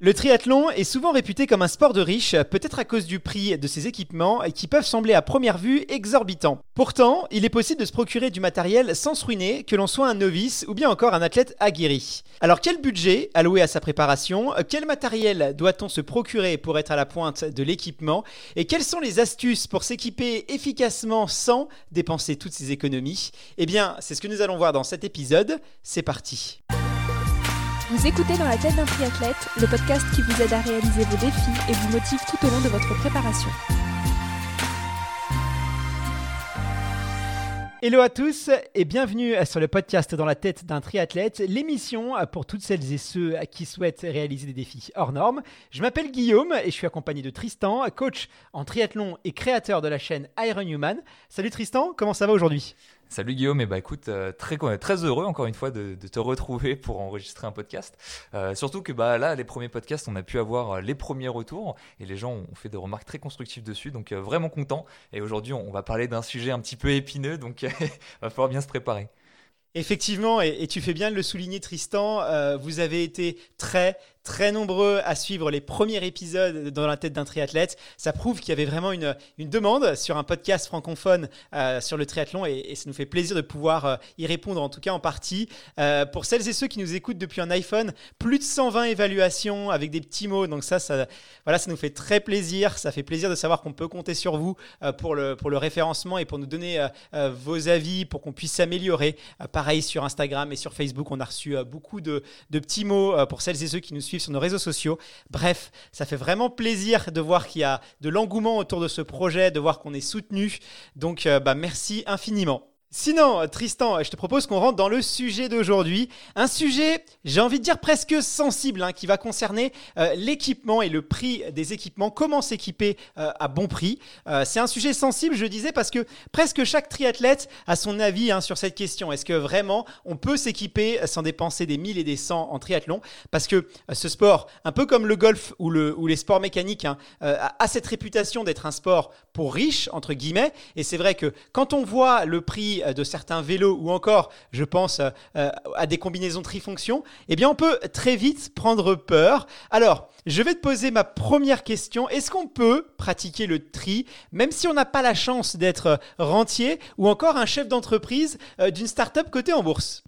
Le triathlon est souvent réputé comme un sport de riches, peut-être à cause du prix de ses équipements qui peuvent sembler à première vue exorbitants. Pourtant, il est possible de se procurer du matériel sans se ruiner, que l'on soit un novice ou bien encore un athlète aguerri. Alors quel budget alloué à sa préparation Quel matériel doit-on se procurer pour être à la pointe de l'équipement Et quelles sont les astuces pour s'équiper efficacement sans dépenser toutes ses économies? Eh bien, c'est ce que nous allons voir dans cet épisode. C'est parti. Vous écoutez dans la tête d'un triathlète, le podcast qui vous aide à réaliser vos défis et vous motive tout au long de votre préparation. Hello à tous et bienvenue sur le podcast Dans la tête d'un triathlète, l'émission pour toutes celles et ceux qui souhaitent réaliser des défis hors normes. Je m'appelle Guillaume et je suis accompagné de Tristan, coach en triathlon et créateur de la chaîne Iron Human. Salut Tristan, comment ça va aujourd'hui? Salut Guillaume, et bah écoute, euh, très, très heureux encore une fois de, te retrouver pour enregistrer un podcast. Euh, surtout que bah là, les premiers podcasts, on a pu avoir euh, les premiers retours et les gens ont fait des remarques très constructives dessus, donc vraiment content. Et aujourd'hui, on va parler d'un sujet un petit peu épineux, donc va falloir bien se préparer. Effectivement, et, tu fais bien de le souligner, Tristan, vous avez été très, très nombreux à suivre les premiers épisodes dans la tête d'un triathlète. Ça prouve qu'il y avait vraiment une, une, demande sur un podcast francophone euh, sur le triathlon et, ça nous fait plaisir de pouvoir euh, y répondre, en tout cas en partie. Euh, pour celles et ceux qui nous écoutent depuis un iPhone, plus de 120 évaluations avec des petits mots. Donc ça, ça, voilà, ça nous fait très plaisir. Ça fait plaisir de savoir qu'on peut compter sur vous pour, le, pour le référencement et pour nous donner vos avis, pour qu'on puisse s'améliorer. pareil sur Instagram et sur Facebook, on a reçu beaucoup de, de petits mots pour celles et ceux qui nous suivent sur nos réseaux sociaux. Bref, ça fait vraiment plaisir de voir qu'il y a de l'engouement autour de ce projet, de voir qu'on est soutenu. Donc, euh, bah, merci infiniment. Sinon, Tristan, je te propose qu'on rentre dans le sujet d'aujourd'hui. Un sujet, j'ai envie de dire presque sensible, hein, qui va concerner euh, l'équipement et le prix des équipements, comment s'équiper euh, à bon prix? Euh, c'est un sujet sensible, je disais, parce que presque chaque triathlète a son avis hein, sur cette question. Est-ce que vraiment on peut s'équiper sans dépenser des 1000 et des 100 en triathlon? Parce que ce sport, un peu comme le golf ou, le, ou les sports mécaniques, hein, a cette réputation d'être un sport pour riches, entre guillemets. Et c'est vrai que quand on voit le prix euh, de certains vélos ou encore, je pense euh, euh, à des combinaisons trifonctions, eh bien on peut très vite prendre peur. Alors, je vais te poser ma première question. Est-ce qu'on peut pratiquer le tri même si on n'a pas la chance d'être rentier ou encore un chef d'entreprise d'une start-up cotée en bourse?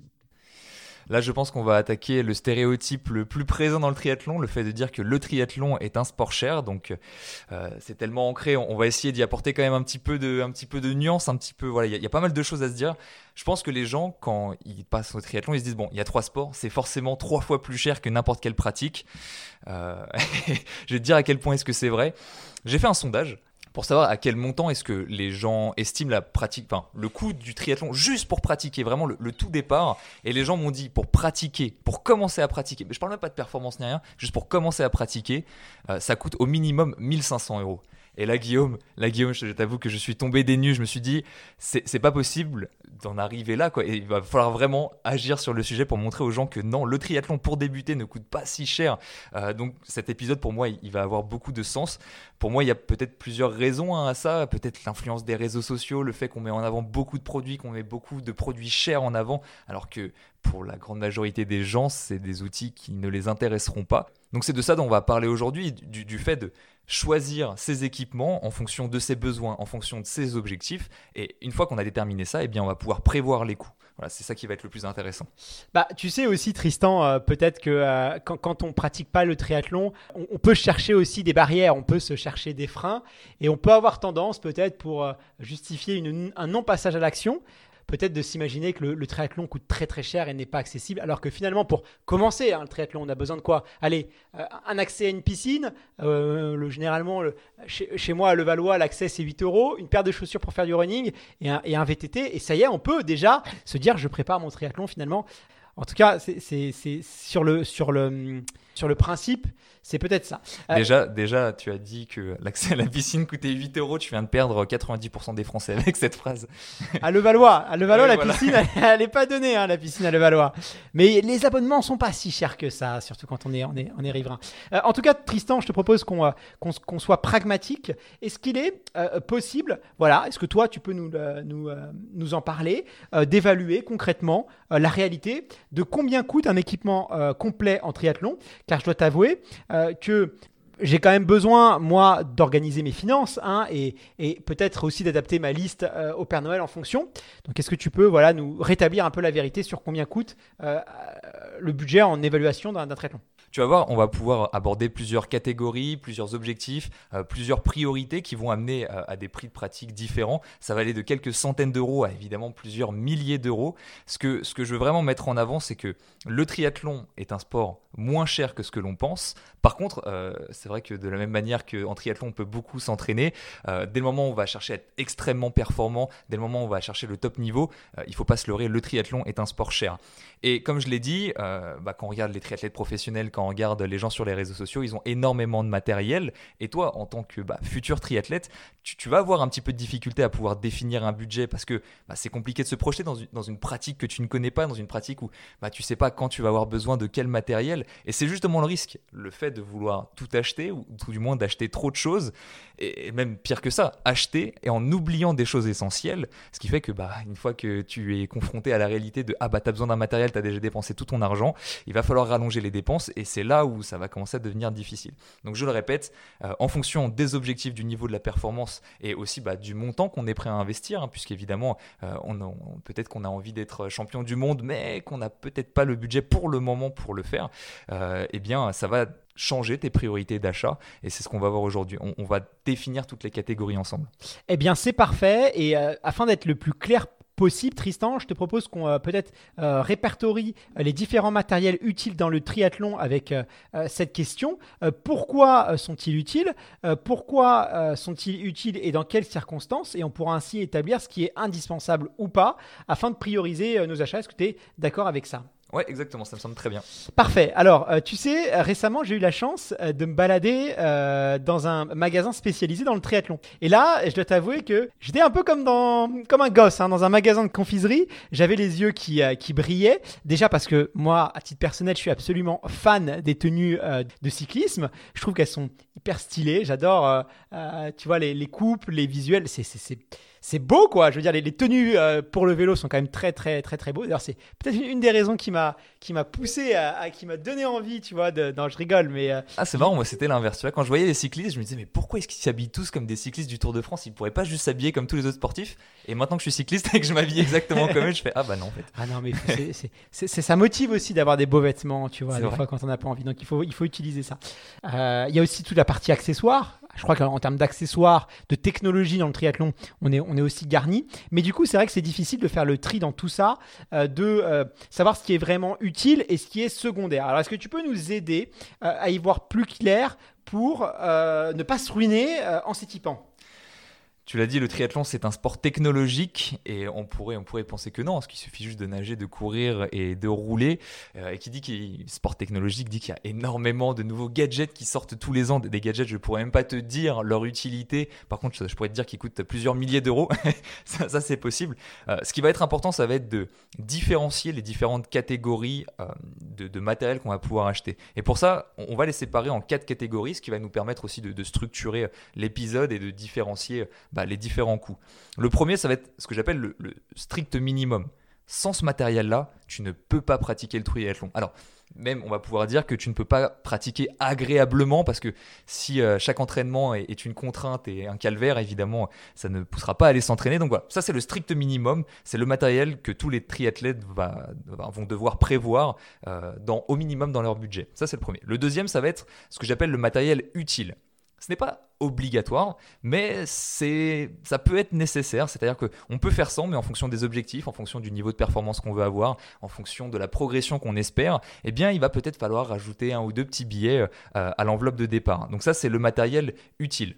Là, je pense qu'on va attaquer le stéréotype le plus présent dans le triathlon, le fait de dire que le triathlon est un sport cher. Donc, euh, c'est tellement ancré. On, va essayer d'y apporter quand même un petit peu de, un petit peu de nuance, un petit peu. Voilà, il y, a pas mal de choses à se dire. Je pense que les gens, quand ils passent au triathlon, ils se disent bon, il y a trois sports, c'est forcément trois fois plus cher que n'importe quelle pratique. Euh, je vais te dire à quel point est-ce que c'est vrai. J'ai fait un sondage pour savoir à quel montant est-ce que les gens estiment la pratique, enfin le coût du triathlon juste pour pratiquer, vraiment le, tout départ. Et les gens m'ont dit pour pratiquer, pour commencer à pratiquer, mais je parle même pas de performance ni rien, juste pour commencer à pratiquer, euh, ça coûte au minimum 1500 euros. Et là, Guillaume, là, Guillaume, je t'avoue que je suis tombé des nues. Je me suis dit, c'est pas possible d'en arriver là, quoi. Et il va falloir vraiment agir sur le sujet pour montrer aux gens que non, le triathlon pour débuter ne coûte pas si cher. Euh, donc, cet épisode, pour moi, il va avoir beaucoup de sens. Pour moi, il y a peut-être plusieurs raisons hein, à ça. Peut-être l'influence des réseaux sociaux, le fait qu'on met en avant beaucoup de produits, qu'on met beaucoup de produits chers en avant, alors que pour la grande majorité des gens, c'est des outils qui ne les intéresseront pas. Donc c'est de ça dont on va parler aujourd'hui, du, fait de choisir ses équipements en fonction de ses besoins, en fonction de ses objectifs. Et une fois qu'on a déterminé ça, eh bien, on va pouvoir prévoir les coûts. Voilà, c'est ça qui va être le plus intéressant. Bah, tu sais aussi, Tristan, euh, peut-être que euh, quand, quand, on pratique pas le triathlon, on, peut chercher aussi des barrières, on peut se chercher des freins, et on peut avoir tendance, peut-être, pour euh, justifier un non-passage à l'action, peut-être de s'imaginer que le, triathlon coûte très très cher et n'est pas accessible, alors que finalement, pour commencer hein, le triathlon, on a besoin de quoi? Allez, euh, un accès à une piscine, euh, le, généralement, chez, moi à Levallois, l'accès c'est 8 euros, une paire de chaussures pour faire du running et un, VTT, et ça y est, on peut déjà se dire, je prépare mon triathlon finalement. En tout cas, c'est sur le principe, c'est peut-être ça. Euh, déjà, déjà, tu as dit que l'accès à la piscine coûtait 8 euros. Tu viens de perdre 90% des Français avec cette phrase. À Levallois, à Levallois, la piscine, elle n'est pas donnée, hein, la piscine à Levallois. Mais les abonnements sont pas si chers que ça, surtout quand on est, on est, on est riverain. Euh, en tout cas, Tristan, je te propose qu'on euh, qu'on soit pragmatique. Est-ce qu'il est, possible, voilà, est-ce que toi, tu peux nous, nous, nous en parler, d'évaluer concrètement la réalité de combien coûte un équipement complet en triathlon? Car je dois t'avouer que j'ai quand même besoin, moi, d'organiser mes finances hein, et, peut-être aussi d'adapter ma liste au Père Noël en fonction. Donc, est-ce que tu peux voilà, nous rétablir un peu la vérité sur combien coûte le budget en évaluation d'un traitement? Tu vas voir, on va pouvoir aborder plusieurs catégories, plusieurs objectifs, euh, plusieurs priorités qui vont amener euh, à des prix de pratique différents. Ça va aller de quelques centaines d'euros à évidemment plusieurs milliers d'euros. Ce que, ce que je veux vraiment mettre en avant, c'est que le triathlon est un sport moins cher que ce que l'on pense. Par contre, euh, c'est vrai que de la même manière qu'en triathlon, on peut beaucoup s'entraîner, dès le moment où on va chercher à être extrêmement performant, dès le moment où on va chercher le top niveau, il faut pas se leurrer, le triathlon est un sport cher. Et comme je l'ai dit, bah, quand on regarde les triathlètes professionnels, on regarde les gens sur les réseaux sociaux, ils ont énormément de matériel. Et toi, en tant que bah, futur triathlète, tu, vas avoir un petit peu de difficulté à pouvoir définir un budget parce que bah, c'est compliqué de se projeter dans une, pratique que tu ne connais pas, dans une pratique où bah, tu sais pas quand tu vas avoir besoin de quel matériel. Et c'est justement le risque, le fait de vouloir tout acheter, ou tout du moins d'acheter trop de choses, et même pire que ça, acheter et en oubliant des choses essentielles, ce qui fait que bah, une fois que tu es confronté à la réalité de ah bah t'as besoin d'un matériel, t'as déjà dépensé tout ton argent, il va falloir rallonger les dépenses c'est là où ça va commencer à devenir difficile. Donc je le répète, euh, en fonction des objectifs, du niveau de la performance et aussi bah, du montant qu'on est prêt à investir, hein, puisqu'évidemment, euh, on, peut-être qu'on a envie d'être champion du monde, mais qu'on n'a peut-être pas le budget pour le moment pour le faire, euh, eh bien ça va changer tes priorités d'achat et c'est ce qu'on va voir aujourd'hui. On, va définir toutes les catégories ensemble. Eh bien c'est parfait et afin d'être le plus clair Tristan, je te propose qu'on euh, peut-être euh, répertorie euh, les différents matériels utiles dans le triathlon avec cette question. pourquoi sont-ils utiles? Pourquoi sont-ils utiles et dans quelles circonstances? Et on pourra ainsi établir ce qui est indispensable ou pas afin de prioriser nos achats. Est-ce que tu es d'accord avec ça? Ouais, exactement, ça me semble très bien. Parfait. Alors, euh, tu sais, récemment, j'ai eu la chance euh, de me balader euh, dans un magasin spécialisé dans le triathlon. Et là, je dois t'avouer que j'étais un peu comme, dans, comme un gosse, hein, dans un magasin de confiserie. J'avais les yeux qui, qui brillaient. Déjà parce que moi, à titre personnel, je suis absolument fan des tenues de cyclisme. Je trouve qu'elles sont hyper stylées. J'adore, tu vois, les, les coupes, les visuels. C'est c'est beau, quoi. Je veux dire, les, tenues euh, pour le vélo sont quand même très, très, très, très beaux. D'ailleurs, c'est peut-être une, des raisons qui m'a, qui m'a poussé, à, qui m'a donné envie, tu vois. De, non, je rigole, mais. Euh, ah, c'est marrant, moi, c'était l'inverse. Tu vois, quand je voyais les cyclistes, je me disais, mais pourquoi est-ce qu'ils s'habillent tous comme des cyclistes du Tour de France? Ils pourraient pas juste s'habiller comme tous les autres sportifs. Et maintenant que je suis cycliste et que je m'habille exactement comme eux, je fais, ah bah non, en fait. Ah non, mais c'est, ça motive aussi d'avoir des beaux vêtements, tu vois, des fois quand on n'a pas envie. Donc, il faut, il faut utiliser ça. Euh, il y a aussi toute la partie accessoires je crois qu'en termes d'accessoires, de technologie dans le triathlon, on est, on est aussi garni. Mais du coup, c'est vrai que c'est difficile de faire le tri dans tout ça, euh, de euh, savoir ce qui est vraiment utile et ce qui est secondaire. Alors, est-ce que tu peux nous aider euh, à y voir plus clair pour ne pas se ruiner en s'équipant? Tu l'as dit, le triathlon, c'est un sport technologique et on pourrait, on pourrait penser que non, parce qu'il suffit juste de nager, de courir et de rouler. Euh, et qui dit qu'il sport technologique dit qu'il y a énormément de nouveaux gadgets qui sortent tous les ans. Des gadgets, je pourrais même pas te dire leur utilité. Par contre, je pourrais te dire qu'ils coûtent plusieurs milliers d'euros. ça, c'est possible. Euh, ce qui va être important, ça va être de différencier les différentes catégories euh, de, matériel qu'on va pouvoir acheter. Et pour ça, on va les séparer en quatre catégories, ce qui va nous permettre aussi de, structurer l'épisode et de différencier. Bah, bah, les différents coûts. Le premier, ça va être ce que j'appelle le, strict minimum. Sans ce matériel-là, tu ne peux pas pratiquer le triathlon. Alors, même, on va pouvoir dire que tu ne peux pas pratiquer agréablement parce que si euh, chaque entraînement est, une contrainte et un calvaire, évidemment, ça ne poussera pas à aller s'entraîner. Donc voilà, ça c'est le strict minimum. C'est le matériel que tous les triathlètes vont devoir prévoir euh, au minimum dans leur budget. Ça c'est le premier. Le deuxième, ça va être ce que j'appelle le matériel utile. Ce n'est pas obligatoire, mais c'est, ça peut être nécessaire. C'est-à-dire qu'on peut faire sans, mais en fonction des objectifs, en fonction du niveau de performance qu'on veut avoir, en fonction de la progression qu'on espère, eh bien, il va peut-être falloir rajouter un ou deux petits billets euh, à l'enveloppe de départ. Donc ça, c'est le matériel utile.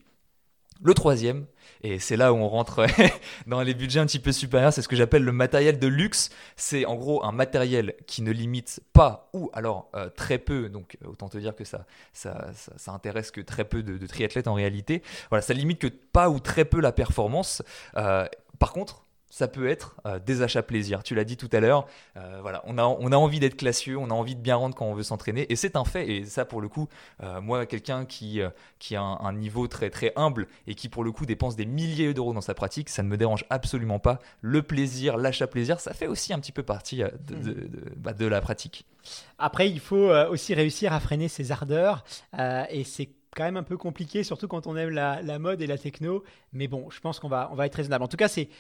Le troisième, et c'est là où on rentre dans les budgets un petit peu supérieurs, c'est ce que j'appelle le matériel de luxe. C'est en gros un matériel qui ne limite pas ou alors euh, très peu, donc euh, autant te dire que ça, ça, ça, intéresse que très peu de, triathlètes en réalité. Voilà, ça limite que pas ou très peu la performance. Euh, par contre, ça peut être euh, des achats plaisir. Tu l'as dit tout à l'heure, euh, voilà, on a, on a envie d'être classieux, on a envie de bien rendre quand on veut s'entraîner, et c'est un fait. Et ça, pour le coup, euh, moi, quelqu'un qui, qui a un, niveau très très humble et qui pour le coup dépense des milliers d'euros dans sa pratique, ça ne me dérange absolument pas. Le plaisir, l'achat plaisir, ça fait aussi un petit peu partie de, bah, de, la pratique. Après, il faut aussi réussir à freiner ses ardeurs, et c'est quand même un peu compliqué, surtout quand on aime la, la, mode et la techno. Mais bon, je pense qu'on va, on va être raisonnable. En tout cas, c'est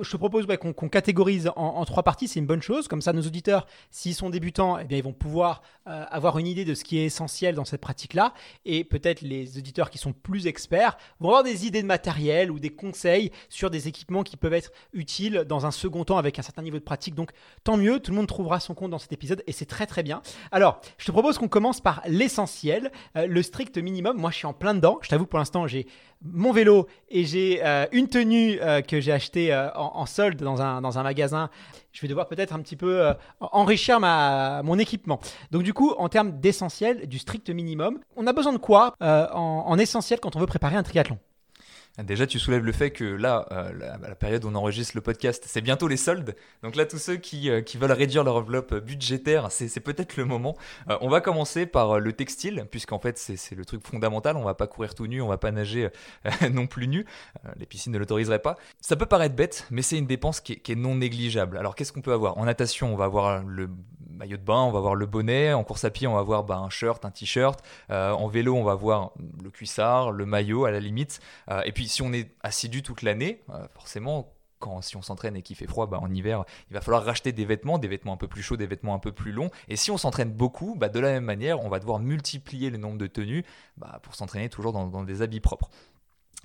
je te propose qu'on catégorise en, trois parties, c'est une bonne chose. Comme ça, nos auditeurs, s'ils sont débutants, eh bien, ils vont pouvoir euh, avoir une idée de ce qui est essentiel dans cette pratique-là. Et peut-être les auditeurs qui sont plus experts vont avoir des idées de matériel ou des conseils sur des équipements qui peuvent être utiles dans un second temps avec un certain niveau de pratique. Donc, tant mieux, tout le monde trouvera son compte dans cet épisode et c'est très très bien. Alors, je te propose qu'on commence par l'essentiel, euh, le strict minimum. Moi, je suis en plein dedans. Je t'avoue, pour l'instant, j'ai mon vélo et j'ai euh, une tenue que j'ai achetée euh, en, solde dans un, dans un magasin. Je vais devoir peut-être un petit peu enrichir ma, mon équipement. Donc du coup, en termes d'essentiel, du strict minimum, on a besoin de quoi en essentiel quand on veut préparer un triathlon? Déjà, tu soulèves le fait que là, euh, la, période où on enregistre le podcast, c'est bientôt les soldes. Donc là, tous ceux qui, euh, qui veulent réduire leur enveloppe budgétaire, c'est peut-être le moment. Euh, on va commencer par le textile, puisqu'en fait, c'est le truc fondamental. On va pas courir tout nu, on va pas nager non plus nu. les piscines ne l'autoriseraient pas. Ça peut paraître bête, mais c'est une dépense qui qui est non négligeable. Alors, qu'est-ce qu'on peut avoir? En natation, on va avoir le maillot de bain, on va voir le bonnet. En course à pied, on va voir bah, un shirt, un t-shirt. Euh, en vélo, on va voir le cuissard, le maillot à la limite. Euh, et puis, si on est assidu toute l'année, euh, forcément, quand, si on s'entraîne et qu'il fait froid, bah, en hiver, il va falloir racheter des vêtements, des vêtements un peu plus chauds, des vêtements un peu plus longs. Et si on s'entraîne beaucoup, bah, de la même manière, on va devoir multiplier le nombre de tenues bah, pour s'entraîner toujours dans, des habits propres.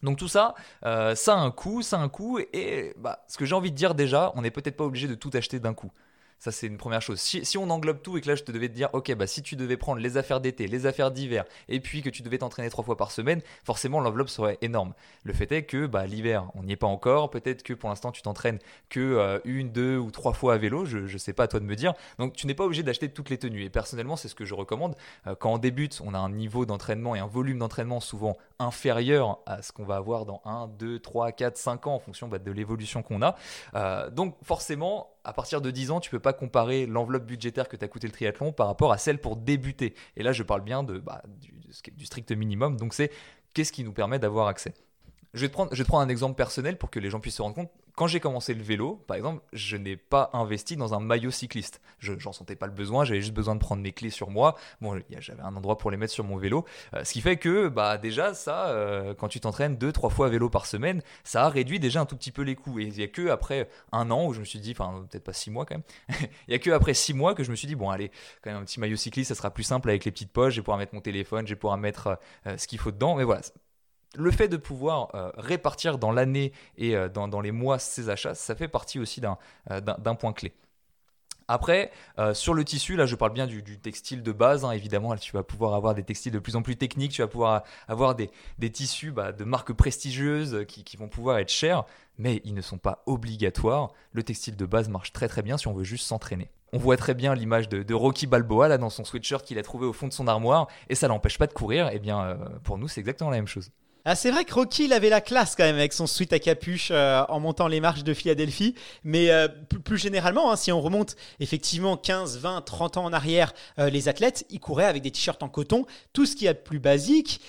Donc tout ça, ça a un coût, ça a un coût, et ce que j'ai envie de dire déjà, on n'est peut-être pas obligé de tout acheter d'un coup. Ça, c'est une première chose. Si, on englobe tout et que là, je te devais te dire, ok, bah, si tu devais prendre les affaires d'été, les affaires d'hiver, et puis que tu devais t'entraîner trois fois par semaine, forcément, l'enveloppe serait énorme. Le fait est que bah, l'hiver, on n'y est pas encore. Peut-être que pour l'instant, tu t'entraînes que euh, une, deux ou trois fois à vélo. Je ne sais pas à toi de me dire. Donc, tu n'es pas obligé d'acheter toutes les tenues. Et personnellement, c'est ce que je recommande. Euh, quand on débute, on a un niveau d'entraînement et un volume d'entraînement souvent inférieur à ce qu'on va avoir dans 1, 2, 3, 4, 5 ans en fonction bah, de l'évolution qu'on a. Euh, donc, forcément, à partir de 10 ans, tu peux pas comparer l'enveloppe budgétaire que t'as coûté le triathlon par rapport à celle pour débuter. Et là, je parle bien bah, du, strict minimum. Donc, c'est qu'est-ce qui nous permet d'avoir accès? Je vais, te prendre, un exemple personnel pour que les gens puissent se rendre compte quand j'ai commencé le vélo, par exemple, je n'ai pas investi dans un maillot cycliste. Je n'en sentais pas le besoin, j'avais juste besoin de prendre mes clés sur moi. Bon, j'avais un endroit pour les mettre sur mon vélo. Euh, ce qui fait que, bah, déjà, ça, euh, quand tu t'entraînes deux, trois fois à vélo par semaine, ça a réduit déjà un tout petit peu les coûts. Et il n'y a que après un an où je me suis dit, enfin, peut-être pas six mois quand même, il n'y a que après six mois que je me suis dit, bon, allez, quand même un petit maillot cycliste, ça sera plus simple avec les petites poches, je vais pouvoir mettre mon téléphone, je vais pouvoir mettre euh, ce qu'il faut dedans. Mais voilà, le fait de pouvoir euh, répartir dans l'année et euh, dans, les mois ces achats, ça fait partie aussi d'un euh, point clé. Après, sur le tissu, là je parle bien du, textile de base, hein, évidemment, tu vas pouvoir avoir des textiles de plus en plus techniques, tu vas pouvoir avoir des, tissus bah, de marques prestigieuses qui, vont pouvoir être chers, mais ils ne sont pas obligatoires. Le textile de base marche très très bien si on veut juste s'entraîner. On voit très bien l'image de, Rocky Balboa là dans son sweatshirt qu'il a trouvé au fond de son armoire, et ça l'empêche pas de courir, et eh bien pour nous c'est exactement la même chose. Ah, c'est vrai que Rocky, il avait la classe quand même avec son suite à capuche euh, en montant les marches de Philadelphie. Mais euh, plus généralement, hein, si on remonte effectivement 15, 20, 30 ans en arrière, euh, les athlètes, ils couraient avec des t-shirts en coton, tout ce qu'il y a de plus basique.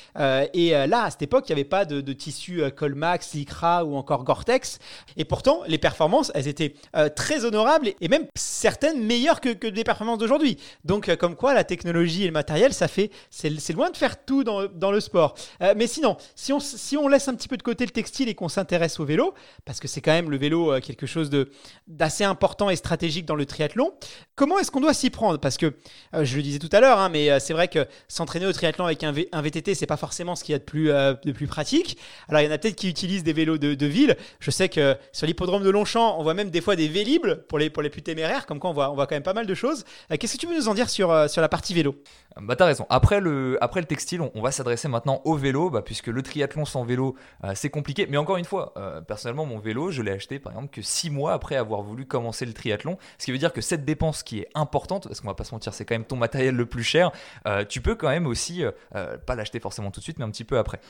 et là, à cette époque, il n'y avait pas de, tissu Colmax, Lycra ou encore Gore-Tex. Et pourtant, les performances, elles étaient très honorables et même certaines meilleures que, que des performances d'aujourd'hui. Donc, comme quoi, la technologie et le matériel, ça fait, c'est loin de faire tout dans le sport. mais sinon, si on, laisse un petit peu de côté le textile et qu'on s'intéresse au vélo, parce que c'est quand même le vélo euh, quelque chose d'assez important et stratégique dans le triathlon, comment est-ce qu'on doit s'y prendre? Parce que, euh, je le disais tout à l'heure, hein, mais euh, c'est vrai que s'entraîner au triathlon avec un, v, un VTT, c'est pas forcément ce qu'il y a de plus, pratique. Alors, il y en a peut-être qui utilisent des vélos de, ville. Je sais que sur l'hippodrome de Longchamp, on voit même des fois des vélibles pour les, plus téméraires, comme quoi on voit, quand même pas mal de choses. Qu'est-ce que tu peux nous en dire sur la partie vélo? Bah, t'as raison. Après le, textile, on, va s'adresser maintenant au vélo, bah, puisque le triathlon sans vélo, euh, c'est compliqué. Mais encore une fois, euh, personnellement, mon vélo, je l'ai acheté par exemple que 6 mois après avoir voulu commencer le triathlon. Ce qui veut dire que cette dépense qui est importante, parce qu'on va pas se mentir, c'est quand même ton matériel le plus cher, euh, tu peux quand même aussi, pas l'acheter forcément tout de suite, mais un petit peu après.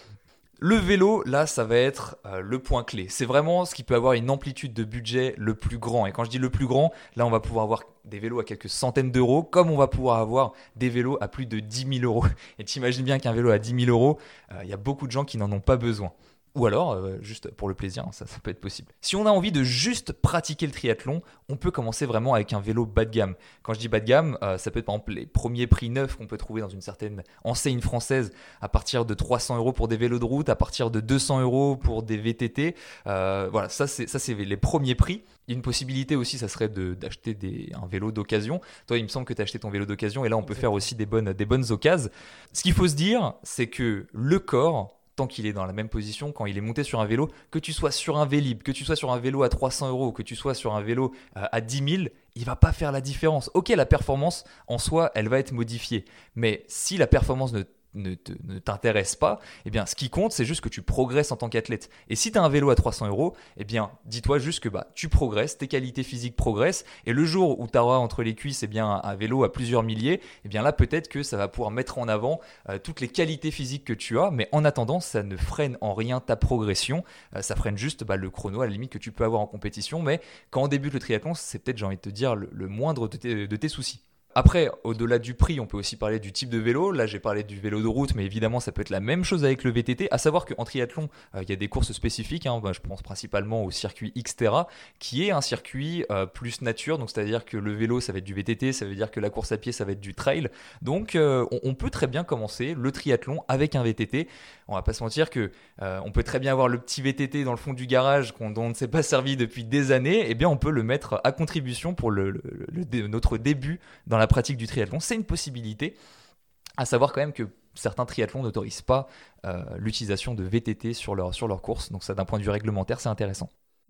Le vélo, là, ça va être euh, le point clé. C'est vraiment ce qui peut avoir une amplitude de budget le plus grand. Et quand je dis le plus grand, là, on va pouvoir avoir des vélos à quelques centaines d'euros, comme on va pouvoir avoir des vélos à plus de 10 000 euros. Et tu imagines bien qu'un vélo à 10 000 euros, euh, il y a beaucoup de gens qui n'en ont pas besoin. Ou alors, euh, juste pour le plaisir, hein, ça, ça peut être possible. Si on a envie de juste pratiquer le triathlon, on peut commencer vraiment avec un vélo bas de gamme. Quand je dis bas de gamme, euh, ça peut être par exemple les premiers prix neufs qu'on peut trouver dans une certaine enseigne française à partir de 300 euros pour des vélos de route, à partir de 200 euros pour des VTT. Euh, voilà, ça c'est ça c'est les premiers prix. Une possibilité aussi, ça serait d'acheter un vélo d'occasion. Toi, il me semble que tu as acheté ton vélo d'occasion et là, on peut faire aussi des bonnes, des bonnes occasions. Ce qu'il faut se dire, c'est que le corps, tant qu'il est dans la même position, quand il est monté sur un vélo, que tu sois sur un Vélib, que tu sois sur un vélo à 300 euros, que tu sois sur un vélo euh, à 10 000, il va pas faire la différence. Ok, la performance en soi, elle va être modifiée, mais si la performance ne ne, t'intéresse pas, eh bien, ce qui compte, c'est juste que tu progresses en tant qu'athlète. Et si tu as un vélo à 300 euros, eh bien, dis-toi juste que bah, tu progresses, tes qualités physiques progressent, et le jour où tu auras entre les cuisses eh bien, un vélo à plusieurs milliers, eh bien là, peut-être que ça va pouvoir mettre en avant euh, toutes les qualités physiques que tu as, mais en attendant, ça ne freine en rien ta progression, euh, ça freine juste bah, le chrono à la limite que tu peux avoir en compétition, mais quand on débute le triathlon, c'est peut-être, j'ai envie de te dire, le, moindre de tes soucis. Après, au-delà du prix, on peut aussi parler du type de vélo. Là, j'ai parlé du vélo de route, mais évidemment, ça peut être la même chose avec le VTT. À savoir qu'en triathlon, euh, il y a des courses spécifiques. Hein. Bah, je pense principalement au circuit Xterra, qui est un circuit euh, plus nature. Donc, c'est-à-dire que le vélo, ça va être du VTT, ça veut dire que la course à pied, ça va être du trail. Donc, euh, on, peut très bien commencer le triathlon avec un VTT. On va pas se mentir que on peut très bien avoir le petit VTT dans le fond du garage dont on ne s'est pas servi depuis des années. Eh bien, on peut le mettre à contribution pour notre début dans la pratique du triathlon, c'est une possibilité. À savoir quand même que certains triathlons n'autorisent pas euh, l'utilisation de VTT sur leur, sur leur course. Donc ça, d'un point de vue réglementaire, c'est intéressant.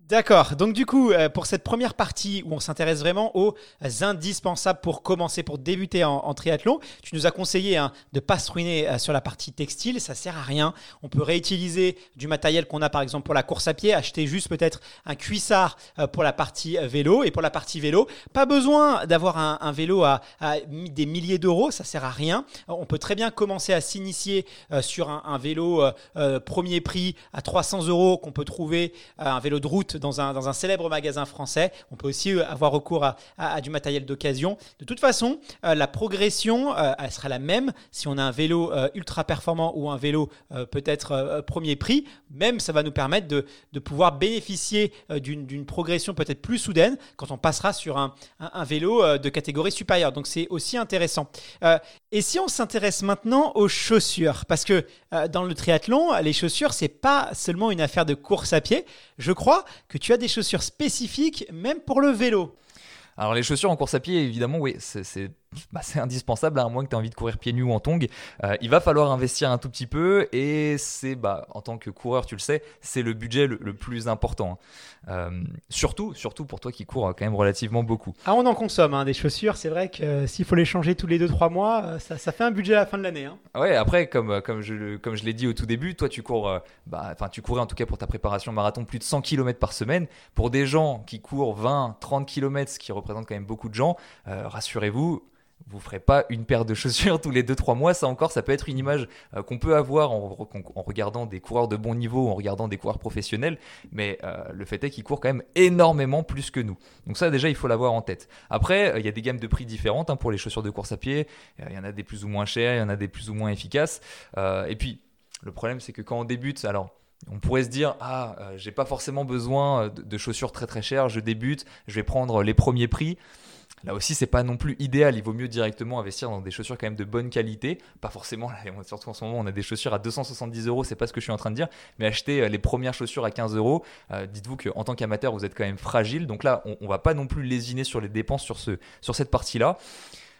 D'accord. Donc du coup, euh, pour cette première partie où on s'intéresse vraiment aux indispensables pour commencer, pour débuter en, triathlon, tu nous as conseillé hein, de ne pas se ruiner euh, sur la partie textile. Ça sert à rien. On peut réutiliser du matériel qu'on a par exemple pour la course à pied, acheter juste peut-être un cuissard euh, pour la partie vélo et pour la partie vélo, pas besoin d'avoir un, vélo à, des milliers d'euros. Ça sert à rien. On peut très bien commencer à s'initier sur un, un vélo premier prix à 300 euros qu'on peut trouver, un vélo de route dans un, dans un célèbre magasin français. On peut aussi euh, avoir recours à, du matériel d'occasion. De toute façon, euh, la progression, euh, elle sera la même si on a un vélo ultra performant ou un vélo peut-être premier prix. Même ça va nous permettre de, de pouvoir bénéficier d'une progression peut-être plus soudaine quand on passera sur un, un, vélo de catégorie supérieure. Donc c'est aussi intéressant. Et si on s'intéresse maintenant aux chaussures, parce que dans le triathlon, les chaussures, c'est pas seulement une affaire de course à pied. Je crois que tu as des chaussures spécifiques même pour le vélo. Alors les chaussures en course à pied, évidemment, oui, c'est bah, c'est indispensable, à moins que tu aies envie de courir pieds nus ou en tongs. Euh, il va falloir investir un tout petit peu et c'est, bah, en tant que coureur, tu le sais, c'est le budget le, plus important. Euh, surtout, surtout pour toi qui cours quand même relativement beaucoup. Ah, on en consomme hein, des chaussures, c'est vrai que euh, s'il faut les changer tous les 2-3 mois, ça, ça, fait un budget à la fin de l'année. Hein. Ouais, après, comme, comme je, comme je l'ai dit au tout début, toi tu cours, bah, enfin tu courais en tout cas pour ta préparation marathon plus de 100 km par semaine. Pour des gens qui courent 20, 30 km, ce qui représente quand même beaucoup de gens, rassurez-vous, vous ferez pas une paire de chaussures tous les 2-3 mois. Ça encore, ça peut être une image euh, qu'on peut avoir en, regardant des coureurs de bon niveau, en regardant des coureurs professionnels. Mais euh, le fait est qu'ils courent quand même énormément plus que nous. Donc ça, déjà, il faut l'avoir en tête. Après, euh, il y a des gammes de prix différentes hein, pour les chaussures de course à pied. Il y en a des plus ou moins chères, il y en a des plus ou moins efficaces. et puis, le problème, c'est que quand on débute, alors on pourrait se dire ah j'ai pas forcément besoin de, chaussures très très chères je débute je vais prendre les premiers prix Là aussi, c'est pas non plus idéal. Il vaut mieux directement investir dans des chaussures quand même de bonne qualité. Pas forcément, surtout en ce moment, on a des chaussures à 270 euros. C'est pas ce que je suis en train de dire. Mais acheter euh, les premières chaussures à 15 euros, euh, dites-vous qu'en tant qu'amateur, vous êtes quand même fragile. Donc là, on, on va pas non plus lésiner sur les dépenses sur, ce, sur cette partie-là.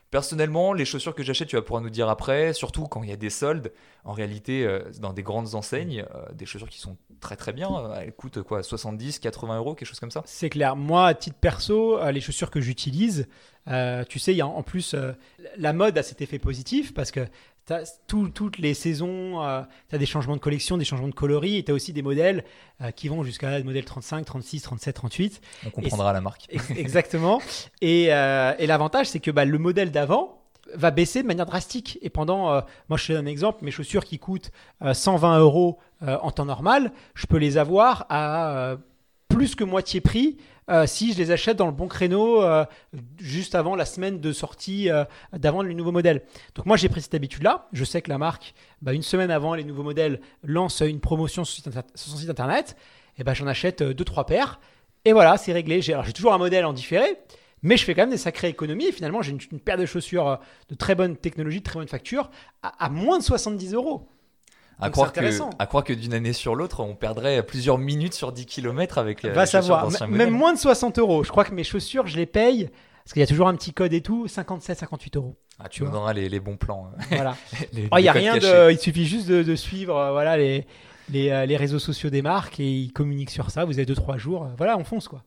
Personnellement, les chaussures que j'achète, tu vas pouvoir nous dire après, surtout quand il y a des soldes, en réalité, euh, dans des grandes enseignes, euh, des chaussures qui sont très très bien, euh, elles coûtent quoi 70, 80 euros, quelque chose comme ça? C'est clair. Moi, à titre perso, les chaussures que j'utilise, tu sais, il y a en plus la mode a cet effet positif parce que toutes les saisons, euh, tu as des changements de collection, des changements de coloris, et tu as aussi des modèles euh, qui vont jusqu'à modèle 35, 36, 37, 38. On comprendra la marque. Exactement. et, euh, et l'avantage, c'est que bah, le modèle d'avant, va baisser de manière drastique. Et pendant, euh, moi je fais un exemple, mes chaussures qui coûtent 120 euros en temps normal, je peux les avoir à plus que moitié prix si je les achète dans le bon créneau juste avant la semaine de sortie d'avant le nouveau modèle. Donc moi j'ai pris cette habitude-là. Je sais que la marque, bah, une semaine avant les nouveaux modèles, lance une promotion sur, son site internet. Et ben j'en achète 2-3 paires. Et voilà, c'est réglé. J'ai toujours un modèle en différé, mais je fais quand même des sacrées économies. Finalement, j'ai une, paire de chaussures euh, de très bonne technologie, de très bonne facture, à, moins de 70 euros. À croire, que, à croire que d'une année sur l'autre, on perdrait plusieurs minutes sur 10 km avec euh, Va savoir, même moins de 60 euros. Je crois que mes chaussures, je les paye, parce qu'il y a toujours un petit code et tout, 57, 58 euros. Ah, tu, nous donneras les, bons plans. Euh, voilà. Oh, il y a rien de, il suffit juste de, suivre voilà, les, les, les, réseaux sociaux des marques et ils communiquent sur ça. Vous avez 2-3 jours. Voilà, on fonce quoi.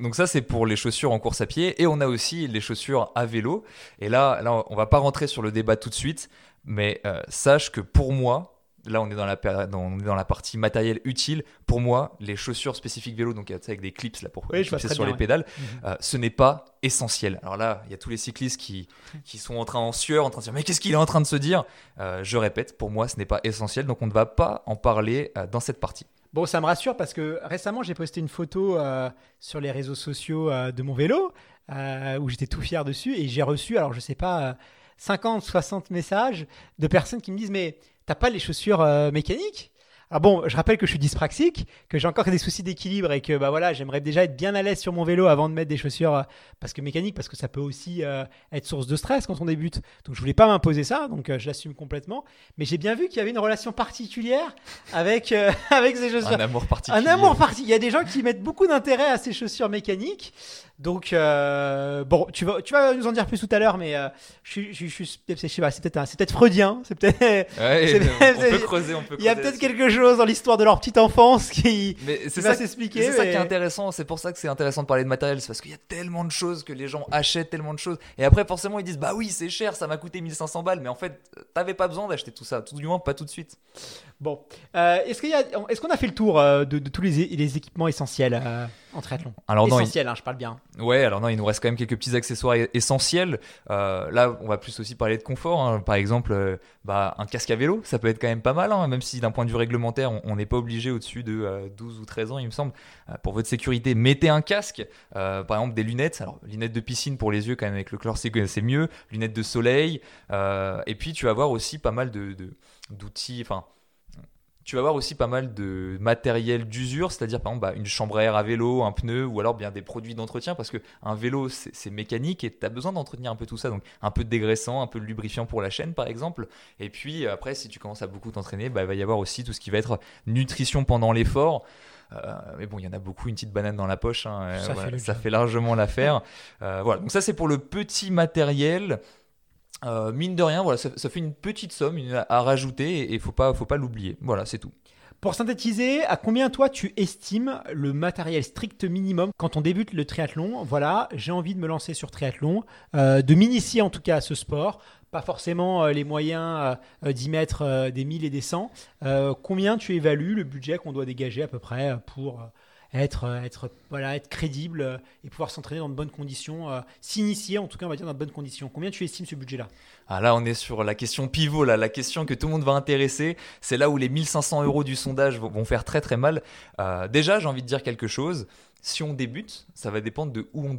Donc ça c'est pour les chaussures en course à pied et on a aussi les chaussures à vélo. Et là, là on va pas rentrer sur le débat tout de suite, mais euh, sache que pour moi, là on est dans la, dans, dans la partie matériel utile. Pour moi, les chaussures spécifiques vélo, donc avec des clips là pour oui, sur les pédales, mhm. euh, ce n'est pas essentiel. Alors là, il y a tous les cyclistes qui, qui sont en train en sueur, en train de dire mais qu'est-ce qu'il est en train de se dire? Euh, Je répète, pour moi ce n'est pas essentiel, donc on ne va pas en parler dans cette partie. Bon, ça me rassure parce que récemment, j'ai posté une photo euh, sur les réseaux sociaux euh, de mon vélo euh, où j'étais tout fier dessus et j'ai reçu, alors je sais pas, 50, 60 messages de personnes qui me disent Mais t'as pas les chaussures mécaniques? Alors bon, je rappelle que je suis dyspraxique, que j'ai encore des soucis d'équilibre et que bah voilà, j'aimerais déjà être bien à l'aise sur mon vélo avant de mettre des chaussures euh, parce que mécaniques, parce que ça peut aussi euh, être source de stress quand on débute. Donc je voulais pas m'imposer ça, donc euh, je l'assume complètement. Mais j'ai bien vu qu'il y avait une relation particulière avec avec ces chaussures. Un amour particulier. Un amour particulier. Il y a des gens qui mettent beaucoup d'intérêt à ces chaussures mécaniques. Donc, euh, bon, tu vas, tu vas nous en dire plus tout à l'heure, mais euh, je, je, je, je, sais pas, c'est peut-être, peut-être freudien, c'est peut-être. Ouais, on peut creuser, on peut. Il y a peut-être quelque chose dans l'histoire de leur petite enfance qui, mais c'est va s'expliquer. C'est ça qui est intéressant. C'est pour ça que c'est intéressant de parler de matériel, c'est parce qu'il y a tellement de choses que les gens achètent, tellement de choses, et après forcément ils disent bah oui c'est cher, ça m'a coûté 1500 balles, mais en fait t'avais pas besoin d'acheter tout ça, tout du moins pas tout de suite. Bon, euh, est-ce a, qu'on a fait le tour de, de, tous les, les équipements essentiels? en triathlon? Alors Essentiel, hein, je parle bien. Ouais, alors non, il nous reste quand même quelques petits accessoires essentiels. Euh, là, on va plus aussi parler de confort. Hein. Par exemple, euh, bah, un casque à vélo, ça peut être quand même pas mal, hein, même si d'un point de vue réglementaire, on n'est pas obligé au-dessus de 12 euh, ou 13 ans, il me semble. pour votre sécurité, mettez un casque, par exemple des lunettes. Alors, lunettes de piscine pour les yeux, quand même, avec le chlore, c'est mieux. Lunettes de soleil. et puis, tu vas avoir aussi pas mal de d'outils, enfin tu vas avoir aussi pas mal de matériel d'usure, c'est-à-dire par exemple bah, une chambre à air à vélo, un pneu ou alors bien des produits d'entretien parce que un vélo c'est mécanique et tu as besoin d'entretenir un peu tout ça. Donc un peu de dégraissant, un peu de lubrifiant pour la chaîne par exemple. Et puis après, si tu commences à beaucoup t'entraîner, bah, il va y avoir aussi tout ce qui va être nutrition pendant l'effort. Euh, mais bon, il y en a beaucoup, une petite banane dans la poche, hein, ça, fait, largement l'affaire. Euh, voilà, donc ça c'est pour le petit matériel. Euh, mine de rien, voilà, ça, fait une petite somme à rajouter et il faut pas, faut pas l'oublier. Voilà, c'est tout. Pour synthétiser, à combien toi tu estimes le matériel strict minimum quand on débute le triathlon? Voilà, j'ai envie de me lancer sur triathlon, euh, de m'initier en tout cas à ce sport, pas forcément euh, les moyens d'y mettre des 1000 et des 100. combien tu évalues le budget qu'on doit dégager à peu près pour être, euh, être, crédible euh, et pouvoir s'entraîner dans de bonnes conditions, euh, s'initier en tout cas, on va dire, dans de bonnes conditions. Combien tu estimes ce budget-là? Ah, Là, on est sur la question pivot, la question que tout le monde va intéresser. C'est là où les 1500 euros du sondage vont, faire très très mal. déjà, j'ai envie de dire quelque chose. Si on débute, ça va dépendre de où on,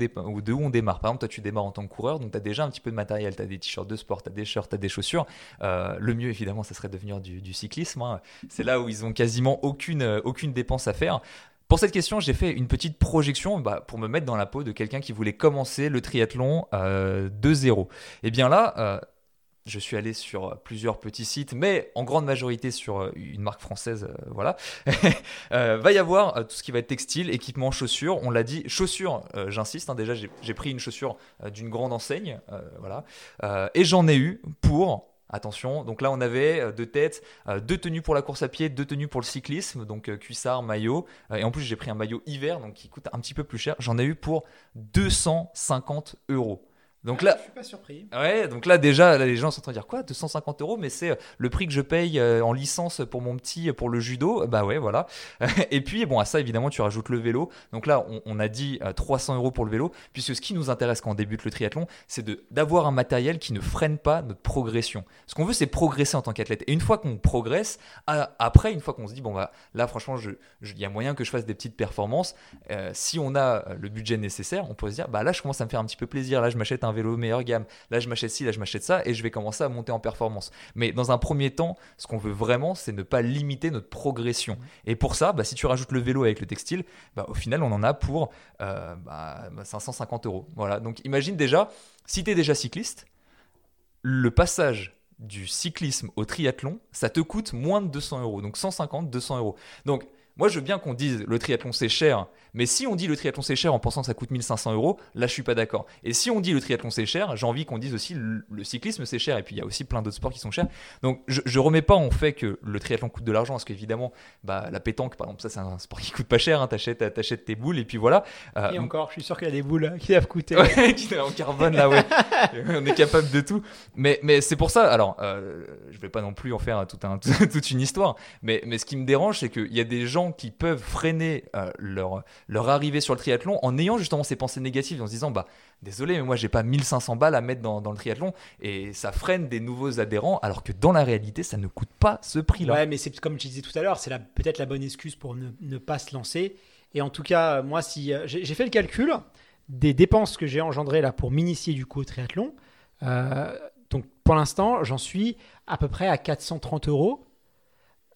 démarre. Par exemple, toi, tu démarres en tant que coureur, donc tu as déjà un petit peu de matériel. Tu as des t-shirts de sport, tu as des shirts, tu as des chaussures. le mieux, évidemment, ça serait de venir du, cyclisme. Hein. C'est là où ils ont quasiment aucune dépense à faire. Pour cette question, j'ai fait une petite projection bah, pour me mettre dans la peau de quelqu'un qui voulait commencer le triathlon euh, de zéro. Et eh bien là, euh, je suis allé sur plusieurs petits sites, mais en grande majorité sur euh, une marque française, voilà. va y avoir tout ce qui va être textile, équipement, chaussures. On l'a dit, chaussures, j'insiste, hein, déjà j'ai pris une chaussure d'une grande enseigne, voilà. et j'en ai eu pour Attention, donc là on avait euh, deux têtes, euh, deux tenues pour la course à pied, deux tenues pour le cyclisme, donc euh, cuissard, maillot, et en plus j'ai pris un maillot hiver, donc qui coûte un petit peu plus cher. J'en ai eu pour 250 euros. Donc là, je suis pas surpris. Ouais, donc là déjà, les gens sont en train de dire quoi 250 euros, mais c'est euh, le prix que je paye euh, en licence pour mon petit, pour le judo. Bah ouais, voilà. Et puis bon, à ça évidemment, tu rajoutes le vélo. Donc là, on, a dit 300 euros pour le vélo, puisque ce qui nous intéresse quand on débute le triathlon, c'est d'avoir un matériel qui ne freine pas notre progression. Ce qu'on veut, c'est progresser en tant qu'athlète. Et une fois qu'on progresse, après, une fois qu'on se dit bon bah là, franchement, il y a moyen que je fasse des petites performances. si on a le budget nécessaire, on peut se dire bah là, je commence à me faire un petit peu plaisir. Là, je m'achète un vélo meilleure gamme. Là, je m'achète ci, là, je m'achète ça, et je vais commencer à monter en performance. Mais dans un premier temps, ce qu'on veut vraiment, c'est ne pas limiter notre progression. Et pour ça, bah, si tu rajoutes le vélo avec le textile, bah, au final, on en a pour 550 euh, bah, euros. Voilà. Donc, imagine déjà, si tu es déjà cycliste, le passage du cyclisme au triathlon, ça te coûte moins de 200 euros. Donc 150, 200 euros. Donc moi, je veux bien qu'on dise le triathlon c'est cher, mais si on dit le triathlon c'est cher en pensant que ça coûte 1500 euros, là je suis pas d'accord. Et si on dit le triathlon c'est cher, j'ai envie qu'on dise aussi le, cyclisme c'est cher. Et puis il y a aussi plein d'autres sports qui sont chers. Donc je, je remets pas en fait que le triathlon coûte de l'argent, parce qu'évidemment, bah, la pétanque par exemple, ça c'est un sport qui coûte pas cher. Hein, t'achètes, t'achètes tes boules et puis voilà. Euh, et encore, je suis sûr qu'il y a des boules qui doivent coûter. Ouais, qui en carbone là, ouais. on est capable de tout. Mais, mais c'est pour ça. Alors, euh, je vais pas non plus en faire tout un, toute une histoire. Mais, mais ce qui me dérange, c'est qu'il y a des gens qui peuvent freiner euh, leur, arrivée sur le triathlon en ayant justement ces pensées négatives, en se disant bah désolé, mais moi j'ai pas 1500 balles à mettre dans, le triathlon et ça freine des nouveaux adhérents, alors que dans la réalité ça ne coûte pas ce prix-là. Ouais, mais c'est comme je disais tout à l'heure, c'est peut-être la bonne excuse pour ne, pas se lancer. Et en tout cas, moi, si euh, j'ai fait le calcul des dépenses que j'ai engendrées là pour m'initier du coup au triathlon. Euh, donc pour l'instant, j'en suis à peu près à 430 euros.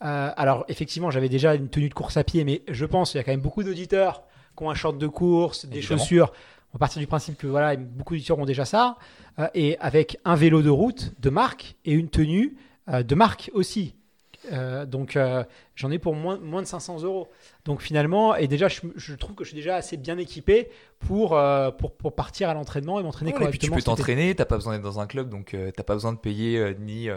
Euh, alors effectivement, j'avais déjà une tenue de course à pied, mais je pense qu'il y a quand même beaucoup d'auditeurs qui ont un short de course, des chaussures. On partir du principe que voilà, beaucoup d'auditeurs ont déjà ça, euh, et avec un vélo de route de marque et une tenue euh, de marque aussi. Donc j'en ai pour moins, moins de 500 euros. Donc finalement, et déjà, je, trouve que je suis déjà assez bien équipé pour, euh, pour, pour, partir à l'entraînement et m'entraîner correctement. Et puis tu peux t'entraîner, tu n'as pas besoin d'être dans un club, donc euh, n'as pas besoin de payer euh, ni,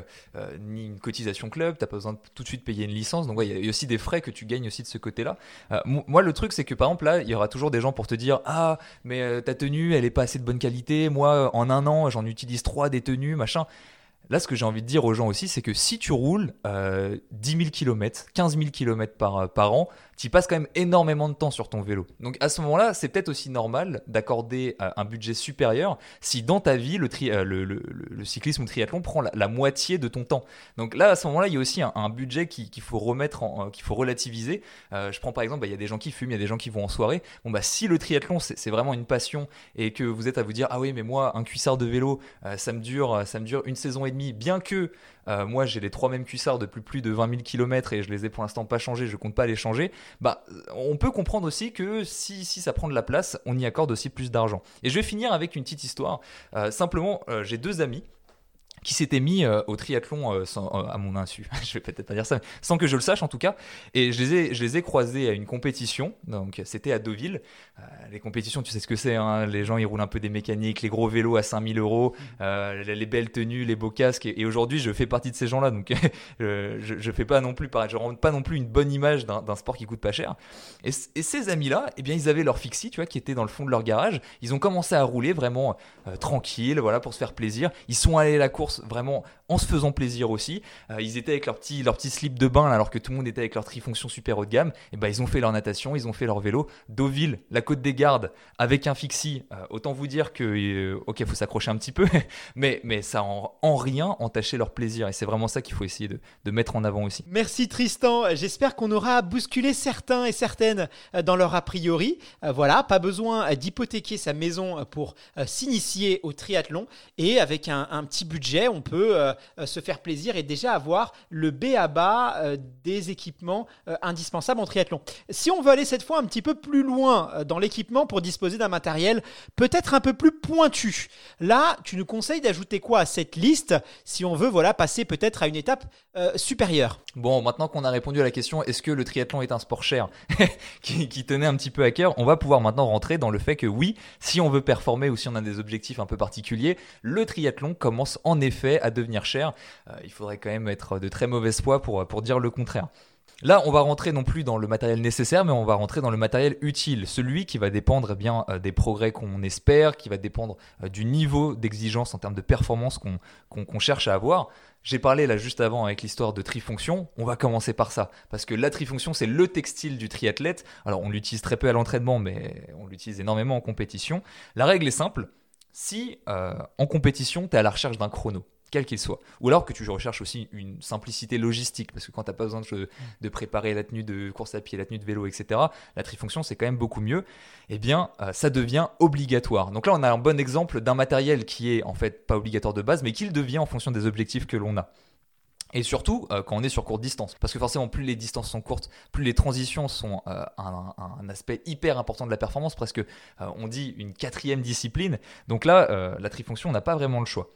ni une cotisation club, tu n'as pas besoin de tout de suite payer une licence. Donc il y a aussi des frais que tu gagnes aussi de ce côté-là. moi, le truc, c'est que par exemple, là, il y aura toujours des gens pour te dire Ah, mais ta tenue, elle n'est pas assez de bonne qualité. Moi, en un an, j'en utilise trois des tenues, machin. Là, ce que j'ai envie de dire aux gens aussi, c'est que si tu roules 10 000 km, 15 000 km par, par an, tu passes quand même énormément de temps sur ton vélo. Donc à ce moment-là, c'est peut-être aussi normal d'accorder euh, un budget supérieur si dans ta vie, le, tri euh, le, cyclisme ou le triathlon prend la, moitié de ton temps. Donc là, à ce moment-là, il y a aussi un, budget qu'il faut remettre, euh, qu'il faut relativiser. je prends par exemple, bah, il y a des gens qui fument, il y a des gens qui vont en soirée. Bon, bah, si le triathlon, c'est vraiment une passion et que vous êtes à vous dire, ah oui, mais moi, un cuissard de vélo, ça, me dure, ça me dure une saison et demie, bien que euh, moi, j'ai les trois mêmes cuissards depuis plus de 20 000 km et je les ai pour l'instant pas changés, je compte pas les changer. Bah, on peut comprendre aussi que si, ça prend de la place, on y accorde aussi plus d'argent. Et je vais finir avec une petite histoire. Euh, simplement, euh, j'ai deux amis qui s'était mis euh, au triathlon euh, euh, à mon insu. je vais peut-être pas dire ça, sans que je le sache en tout cas. Et je les ai, je les ai croisés à une compétition. Donc c'était à Deauville. les compétitions, tu sais ce que c'est. Hein, les gens ils roulent un peu des mécaniques, les gros vélos à 5000 euros, les, belles tenues, les beaux casques. Et, aujourd'hui, je fais partie de ces gens-là. Donc je, je fais pas non plus pareil. Je rends pas non plus une bonne image d'un sport qui coûte pas cher. Et, et ces amis-là, eh bien ils avaient leur fixie, tu vois, qui était dans le fond de leur garage. Ils ont commencé à rouler vraiment tranquille, voilà, pour se faire plaisir. Ils sont allés à la course vraiment en se faisant plaisir aussi. Euh, ils étaient avec leur petit, leur petit slip de bain alors que tout le monde était avec leur trifonction super haut de gamme. Et ben ils ont fait leur natation, ils ont fait leur vélo. Deauville, la côte des gardes, avec un fixie. Euh, autant vous dire que, euh, ok, faut s'accrocher un petit peu, mais, mais ça en, en rien entaché leur plaisir. Et c'est vraiment ça qu'il faut essayer de, mettre en avant aussi. Merci Tristan. J'espère qu'on aura bousculé certains et certaines dans leur a priori. voilà, pas besoin d'hypothéquer sa maison pour s'initier au triathlon. Et avec un petit budget, on peut euh, euh, se faire plaisir et déjà avoir le B à bas euh, des équipements indispensables en triathlon. Si on veut aller cette fois un petit peu plus loin dans l'équipement pour disposer d'un matériel peut-être un peu plus pointu, là, tu nous conseilles d'ajouter quoi à cette liste si on veut voilà passer peut-être à une étape supérieure? Bon, maintenant qu'on a répondu à la question est-ce que le triathlon est un sport cher qui, qui tenait un petit peu à cœur, on va pouvoir maintenant rentrer dans le fait que oui, si on veut performer ou si on a des objectifs un peu particuliers, le triathlon commence en effet à devenir cher. Euh, il faudrait quand même être de très mauvaise foi pour, pour dire le contraire. Là, on va rentrer non plus dans le matériel nécessaire, mais on va rentrer dans le matériel utile, celui qui va dépendre eh bien euh, des progrès qu'on espère, qui va dépendre euh, du niveau d'exigence en termes de performance qu'on cherche à avoir. J'ai parlé là juste avant avec l'histoire de trifonction. On va commencer par ça. Parce que la trifonction, c'est le textile du triathlète. Alors, on l'utilise très peu à l'entraînement, mais on l'utilise énormément en compétition. La règle est simple. Si euh, en compétition, tu es à la recherche d'un chrono, quel qu'il soit. Ou alors que tu recherches aussi une simplicité logistique, parce que quand tu n'as pas besoin de, préparer la tenue de course à pied, la tenue de vélo, etc., la trifonction, c'est quand même beaucoup mieux, eh bien, euh, ça devient obligatoire. Donc là, on a un bon exemple d'un matériel qui est en fait pas obligatoire de base, mais qui le devient en fonction des objectifs que l'on a. Et surtout euh, quand on est sur courte distance. Parce que forcément, plus les distances sont courtes, plus les transitions sont euh, un, aspect hyper important de la performance, presque on dit une quatrième discipline. Donc là, la trifonction, on n'a pas vraiment le choix.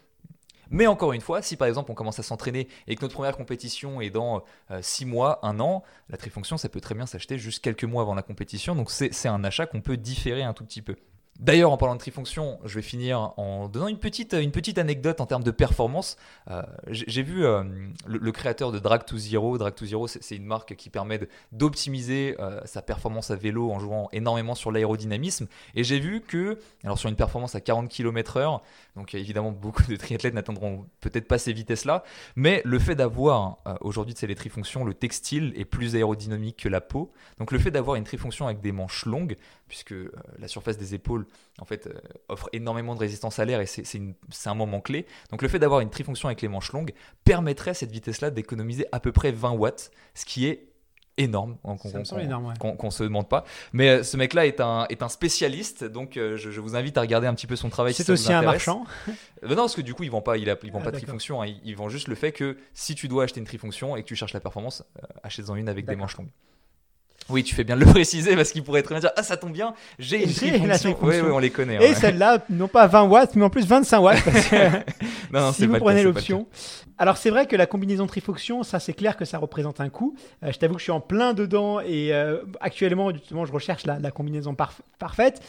Mais encore une fois, si par exemple on commence à s'entraîner et que notre première compétition est dans 6 euh, mois, 1 an, la trifonction, ça peut très bien s'acheter juste quelques mois avant la compétition. Donc c'est un achat qu'on peut différer un tout petit peu. D'ailleurs, en parlant de trifonction, je vais finir en donnant une petite, anecdote en termes de performance. Euh, j'ai vu euh, le, créateur de Drag to Zero. Drag to Zero, c'est une marque qui permet d'optimiser euh, sa performance à vélo en jouant énormément sur l'aérodynamisme. Et j'ai vu que, alors sur une performance à 40 km/h, donc évidemment beaucoup de triathlètes n'atteindront peut-être pas ces vitesses-là, mais le fait d'avoir aujourd'hui, c'est les trifonctions, le textile est plus aérodynamique que la peau. Donc le fait d'avoir une trifonction avec des manches longues, puisque la surface des épaules en fait, euh, offre énormément de résistance à l'air et c'est un moment clé. Donc le fait d'avoir une trifonction avec les manches longues permettrait à cette vitesse-là d'économiser à peu près 20 watts, ce qui est énorme, qu'on ne se demande pas. Mais euh, ce mec-là est un, est un spécialiste, donc euh, je, vous invite à regarder un petit peu son travail. C'est aussi un marchand Non, parce que du coup, ils ne vendent pas, ils, ils vendent ah, pas de trifonction, hein. ils, vendent juste le fait que si tu dois acheter une trifonction et que tu cherches la performance, achète-en une avec des manches longues. Oui, tu fais bien de le préciser parce qu'il pourrait très bien dire Ah, ça tombe bien, j'ai une trifonction. Oui, oui, on les connaît. Et celle-là, non pas 20 watts, mais en plus 25 watts. non, si vous prenez l'option. Alors, c'est vrai que la combinaison trifonction, ça, c'est clair que ça représente un coût. Euh, je t'avoue que je suis en plein dedans et euh, actuellement, justement, je recherche la, combinaison parfaite.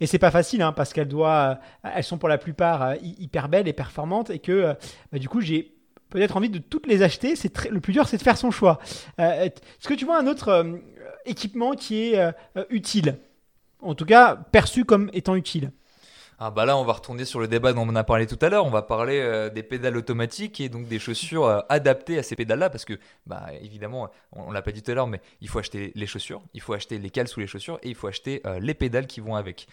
Et c'est pas facile hein, parce qu'elles doivent, euh, elles sont pour la plupart hyper belles et performantes et que bah, du coup, j'ai peut-être envie de toutes les acheter. C'est le plus dur, c'est de faire son choix. Est-ce que tu vois un autre équipement qui est euh, euh, utile. En tout cas, perçu comme étant utile. Ah bah là, on va retourner sur le débat dont on a parlé tout à l'heure. On va parler euh, des pédales automatiques et donc des chaussures adaptées à ces pédales-là parce que, bah évidemment, on, l'a pas dit tout à l'heure, mais il faut acheter les chaussures, il faut acheter les cales sous les chaussures et il faut acheter les pédales qui vont avec.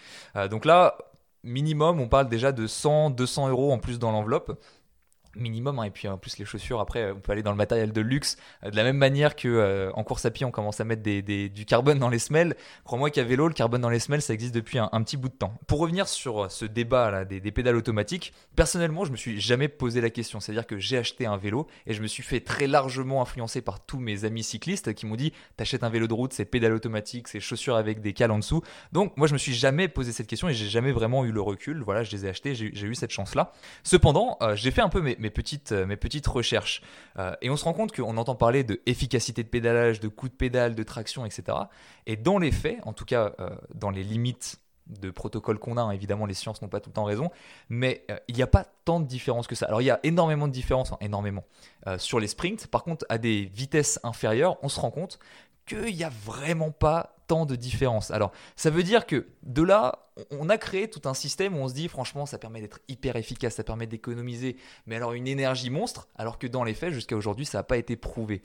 donc là, minimum, on parle déjà de 100, 200 euros en plus dans l'enveloppe minimum hein. et puis en plus les chaussures après on peut aller dans le matériel de luxe euh, de la même manière que euh, en course à pied on commence à mettre du carbone dans les semelles. Crois-moi qu'à vélo le carbone dans les semelles ça existe depuis un, petit bout de temps. Pour revenir sur euh, ce débat là des, pédales automatiques personnellement je me suis jamais posé la question. C'est à dire que j'ai acheté un vélo et je me suis fait très largement influencer par tous mes amis cyclistes qui m'ont dit t'achètes un vélo de route c'est pédales automatiques c'est chaussures avec des cales en dessous. Donc moi je me suis jamais posé cette question et j'ai jamais vraiment eu le recul. Voilà je les ai achetés j'ai eu cette chance là cependant j'ai fait un peu mes mes petites, euh, mes petites recherches. Euh, et on se rend compte qu'on entend parler de efficacité de pédalage, de coup de pédale, de traction, etc. Et dans les faits, en tout cas euh, dans les limites de protocole qu'on a, hein, évidemment les sciences n'ont pas tout le temps raison, mais il n'y a pas tant de différence que ça. Alors il y a énormément de différences, énormément, sur les sprints. Par contre, à des vitesses inférieures, on se rend compte qu'il n'y a vraiment pas tant de différence. Alors, ça veut dire que de là, on a créé tout un système où on se dit, franchement, ça permet d'être hyper efficace, ça permet d'économiser, mais alors une énergie monstre, alors que dans les faits, jusqu'à aujourd'hui, ça n'a pas été prouvé.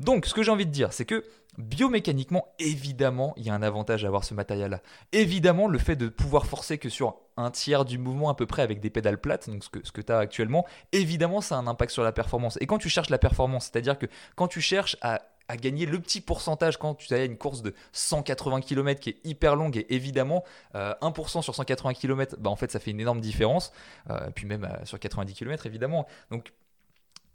Donc, ce que j'ai envie de dire, c'est que biomécaniquement, évidemment, il y a un avantage à avoir ce matériel-là. Évidemment, le fait de pouvoir forcer que sur un tiers du mouvement à peu près avec des pédales plates, donc ce que, ce que tu as actuellement, évidemment, ça a un impact sur la performance. Et quand tu cherches la performance, c'est-à-dire que quand tu cherches à à gagner le petit pourcentage quand tu as une course de 180 km qui est hyper longue et évidemment 1% euh, sur 180 km bah en fait ça fait une énorme différence. Euh, puis même euh, sur 90 km évidemment. Donc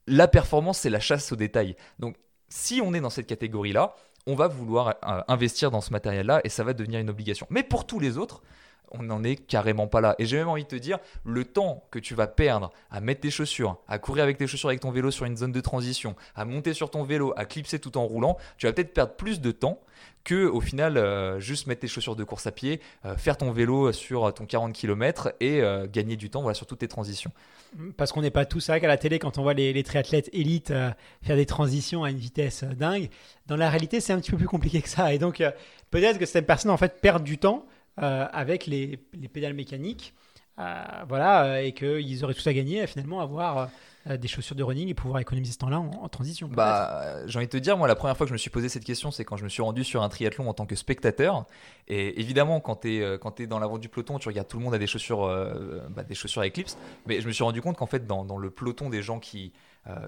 la performance c'est la chasse au détail. Donc si on est dans cette catégorie là on va vouloir investir dans ce matériel là et ça va devenir une obligation. Mais pour tous les autres on n'en est carrément pas là. Et j'ai même envie de te dire, le temps que tu vas perdre à mettre tes chaussures, à courir avec tes chaussures avec ton vélo sur une zone de transition, à monter sur ton vélo, à clipser tout en roulant, tu vas peut-être perdre plus de temps que au final euh, juste mettre tes chaussures de course à pied, euh, faire ton vélo sur ton 40 km et euh, gagner du temps voilà, sur toutes tes transitions. Parce qu'on n'est pas tous, qu'à la télé, quand on voit les, triathlètes élites faire des transitions à une vitesse dingue, dans la réalité, c'est un petit peu plus compliqué que ça. Et donc, peut-être que cette personne en fait perd du temps avec les, les, pédales mécaniques. voilà, et qu'ils auraient tout à gagner à finalement avoir euh, des chaussures de running et pouvoir économiser ce temps-là en, transition Bah, j'ai envie de te dire, moi, la première fois que je me suis posé cette question, c'est quand je me suis rendu sur un triathlon en tant que spectateur. Et évidemment, quand tu es, euh, quand es dans l'avant du peloton, tu regardes tout le monde a des chaussures, euh, bah, des chaussures Eclipse. Mais je me suis rendu compte qu'en fait, dans, dans, le peloton des gens qui,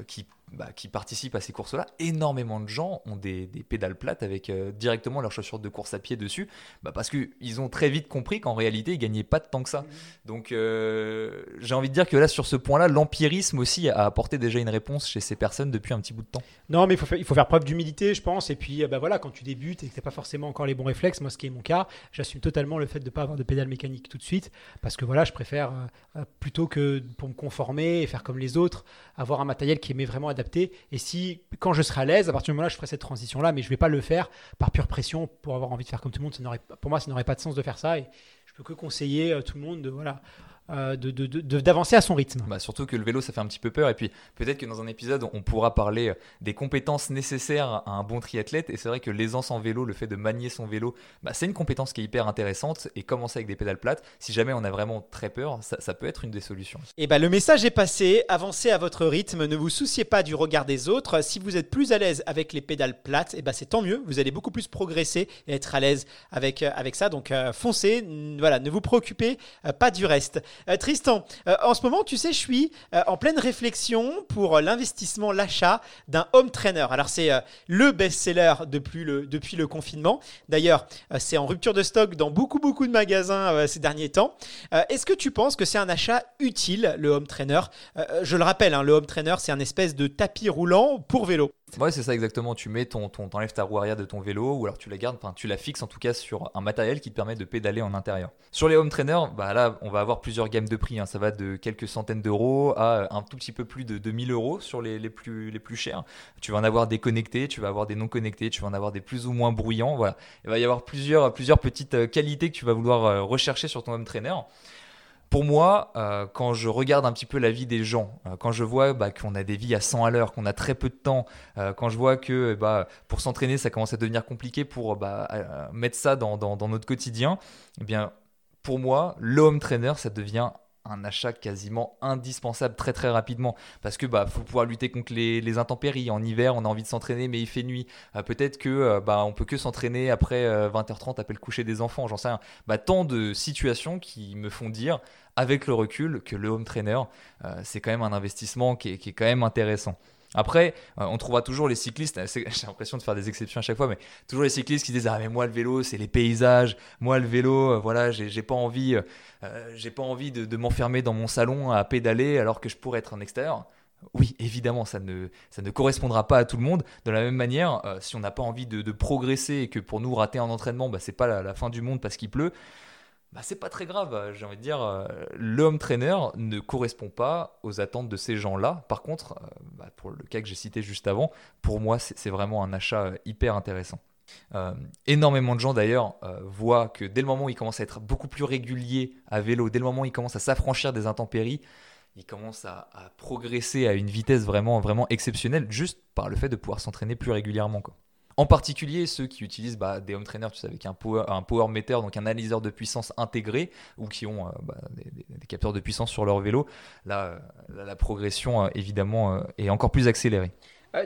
qui bah, qui participent à ces courses-là, énormément de gens ont des, pédales plates avec euh, directement leurs chaussures de course à pied dessus, bah, parce qu'ils ont très vite compris qu'en réalité, ils gagnaient pas de temps que ça. Donc, euh, j'ai envie de dire que là, sur ce point-là, l'empirisme aussi a apporté déjà une réponse chez ces personnes depuis un petit bout de temps. Non, mais il faut faire, preuve d'humilité, je pense. Et puis, bah, voilà, quand tu débutes et que tu n'as pas forcément encore les bons réflexes, moi, ce qui est mon cas, j'assume totalement le fait de ne pas avoir de pédales mécaniques tout de suite, parce que voilà, je préfère, euh, plutôt que pour me conformer et faire comme les autres, avoir un matériel qui est vraiment adapté. Et si quand je serai à l'aise, à partir du moment-là, je ferai cette transition-là, mais je ne vais pas le faire par pure pression pour avoir envie de faire comme tout le monde. Ça pour moi, ça n'aurait pas de sens de faire ça. Et je peux que conseiller euh, tout le monde de, voilà, euh, d'avancer à son rythme. Bah, surtout que le vélo, ça fait un petit peu peur. Et puis peut-être que dans un épisode, on pourra parler euh, des compétences nécessaires à un bon triathlète. Et c'est vrai que l'aisance en vélo, le fait de manier son vélo, bah, c'est une compétence qui est hyper intéressante. Et commencer avec des pédales plates, si jamais on a vraiment très peur, ça, peut être une des solutions. Et bah, le message est passé. Avancez à votre rythme. Ne vous souciez pas du regard des autres. Si vous êtes plus à l'aise avec les pédales plates, et bah, c'est tant mieux. Vous allez beaucoup plus progresser et être à l'aise avec, euh, avec ça. Donc foncez. Voilà, ne vous préoccupez pas du reste. Euh, Tristan, euh, en ce moment, tu sais, je suis euh, en pleine réflexion pour l'investissement, l'achat d'un home trainer. Alors, c'est le best-seller depuis le, depuis le confinement. D'ailleurs, c'est en rupture de stock dans beaucoup, beaucoup de magasins ces derniers temps. Est-ce que tu penses que c'est un achat utile, le home trainer? Je le rappelle, hein, le home trainer, c'est un espèce de tapis roulant pour vélo. Ouais, c'est ça exactement. Tu mets ton, ton enlèves ta roue arrière de ton vélo ou alors tu la gardes, enfin tu la fixes en tout cas sur un matériel qui te permet de pédaler en intérieur. Sur les home trainers, bah là on va avoir plusieurs gammes de prix. Hein. Ça va de quelques centaines d'euros à un tout petit peu plus de 2000 euros sur les, les, plus, les plus chers. Tu vas en avoir des connectés, tu vas avoir des non connectés, tu vas en avoir des plus ou moins bruyants. Voilà, il va y avoir plusieurs, plusieurs petites euh, qualités que tu vas vouloir euh, rechercher sur ton home trainer pour moi, euh, quand je regarde un petit peu la vie des gens, euh, quand je vois bah, qu'on a des vies à 100 à l'heure, qu'on a très peu de temps, euh, quand je vois que bah, pour s'entraîner, ça commence à devenir compliqué pour bah, mettre ça dans, notre quotidien, eh bien, pour moi, le home trainer, ça devient un achat quasiment indispensable très très rapidement. Parce que faut pouvoir lutter contre les, intempéries. En hiver on a envie de s'entraîner mais il fait nuit. Peut-être que euh, on peut que s'entraîner après 20h30 euh, après le coucher des enfants j'en sais rien. Tant de situations qui me font dire avec le recul que le home trainer c'est quand même un investissement qui est quand même intéressant après, euh, on trouvera toujours les cyclistes, j'ai l'impression de faire des exceptions à chaque fois, mais toujours les cyclistes qui disent Ah, mais moi, le vélo, c'est les paysages, moi, le vélo, euh, voilà, j'ai pas envie, euh, j'ai pas envie de, m'enfermer dans mon salon à pédaler alors que je pourrais être en extérieur. Oui, évidemment, ça ne, ça ne correspondra pas à tout le monde. De la même manière, si on n'a pas envie de, progresser et que pour nous, rater un entraînement, bah, c'est pas la fin du monde parce qu'il pleut, bah, c'est pas très grave. Euh, j'ai envie de dire, euh, l'homme trainer ne correspond pas aux attentes de ces gens-là. Par contre, euh, bah, pour le cas que j'ai cité juste avant, pour moi, c'est vraiment un achat hyper intéressant. énormément de gens d'ailleurs voient que dès le moment où ils commencent à être beaucoup plus réguliers à vélo, dès le moment où ils commencent à s'affranchir des intempéries, ils commencent à, à, progresser à une vitesse vraiment, vraiment exceptionnelle juste par le fait de pouvoir s'entraîner plus régulièrement. Quoi. En particulier ceux qui utilisent bah, des home trainers, tu sais, avec un power, meter, donc un analyseur de puissance intégré, ou qui ont euh, bah, des, capteurs de puissance sur leur vélo. Là, euh, la progression, euh, évidemment, est encore plus accélérée.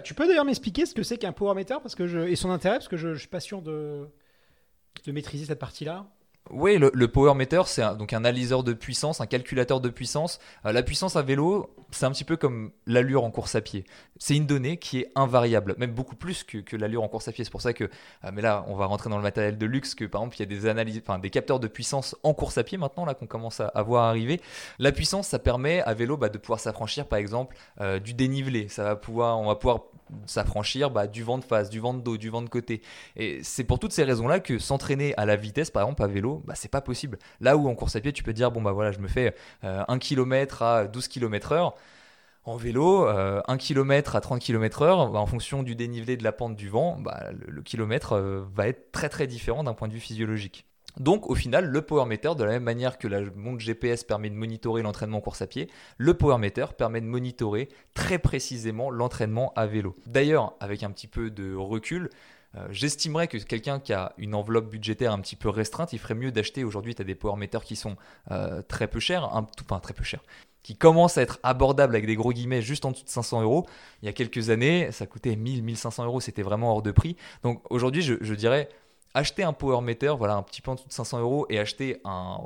tu peux d'ailleurs m'expliquer ce que c'est qu'un power meter? Parce que et son intérêt, parce que je suis pas de maîtriser cette partie-là. Oui, le, power meter, c'est donc un analyseur de puissance, un calculateur de puissance. Euh, la puissance à vélo, c'est un petit peu comme l'allure en course à pied. C'est une donnée qui est invariable, même beaucoup plus que, l'allure en course à pied. C'est pour ça que, euh, mais là, on va rentrer dans le matériel de luxe, que par exemple, il y a des analyses, enfin, des capteurs de puissance en course à pied maintenant, là, qu'on commence à, voir arriver. La puissance, ça permet à vélo bah, de pouvoir s'affranchir, par exemple, euh, du dénivelé. Ça va pouvoir, on va pouvoir s'affranchir bah, du vent de face, du vent de dos, du vent de côté. Et c'est pour toutes ces raisons-là que s'entraîner à la vitesse, par exemple, à vélo, bah, c'est pas possible. Là où en course à pied, tu peux dire, bon, bah voilà, je me fais 1 km à 12 km heure. En vélo, 1 km à 30 km heure, bah, en fonction du dénivelé de la pente du vent, bah, le, kilomètre euh, va être très très différent d'un point de vue physiologique. Donc au final, le power meter, de la même manière que la montre GPS permet de monitorer l'entraînement course à pied, le power meter permet de monitorer très précisément l'entraînement à vélo. D'ailleurs, avec un petit peu de recul, euh, j'estimerais que quelqu'un qui a une enveloppe budgétaire un petit peu restreinte, il ferait mieux d'acheter aujourd'hui, tu as des power meters qui sont euh, très peu chers, un, tout, enfin très peu chers, qui commencent à être abordables avec des gros guillemets juste en dessous de 500 euros. Il y a quelques années, ça coûtait 1000, 1500 euros, c'était vraiment hors de prix. Donc aujourd'hui, je dirais acheter un power meter, voilà, un petit peu en dessous de 500 euros, et acheter un,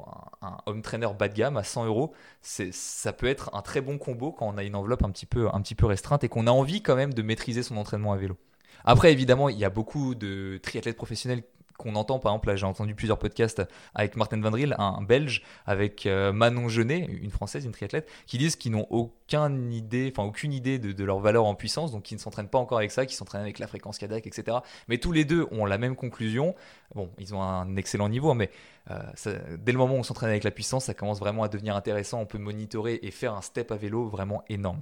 home trainer bas de gamme à 100 euros, ça peut être un très bon combo quand on a une enveloppe un petit peu, un petit peu restreinte et qu'on a envie quand même de maîtriser son entraînement à vélo. Après, évidemment, il y a beaucoup de triathlètes professionnels qu'on entend. Par exemple, là, j'ai entendu plusieurs podcasts avec Martin Van Driel, un Belge, avec euh, Manon Genet, une Française, une triathlète, qui disent qu'ils n'ont aucune idée, enfin aucune idée de, leur valeur en puissance, donc qui ne s'entraînent pas encore avec ça, qui s'entraînent avec la fréquence cardiaque, etc. Mais tous les deux ont la même conclusion. Bon, ils ont un excellent niveau, mais euh, dès le moment où on s'entraîne avec la puissance, ça commence vraiment à devenir intéressant. On peut monitorer et faire un step à vélo vraiment énorme.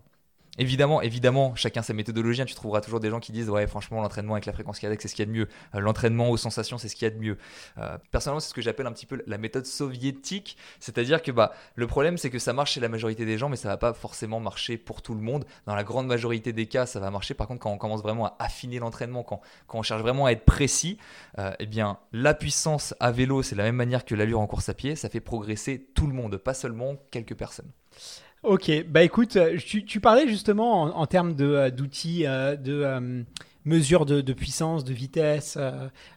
Évidemment, évidemment, chacun sa méthodologie. Hein. Tu trouveras toujours des gens qui disent ouais, franchement, l'entraînement avec la fréquence cardiaque, c'est ce qu'il y a de mieux. Euh, l'entraînement aux sensations, c'est ce qu'il y a de mieux. Euh, personnellement, c'est ce que j'appelle un petit peu la méthode soviétique, c'est-à-dire que bah le problème, c'est que ça marche chez la majorité des gens, mais ça va pas forcément marcher pour tout le monde. Dans la grande majorité des cas, ça va marcher. Par contre, quand on commence vraiment à affiner l'entraînement, quand, quand on cherche vraiment à être précis, euh, eh bien, la puissance à vélo, c'est la même manière que l'allure en course à pied. Ça fait progresser tout le monde, pas seulement quelques personnes. Ok, bah écoute, euh, tu, parlais justement en, termes euh, d'outils, euh, de, mesures de, puissance, de vitesse.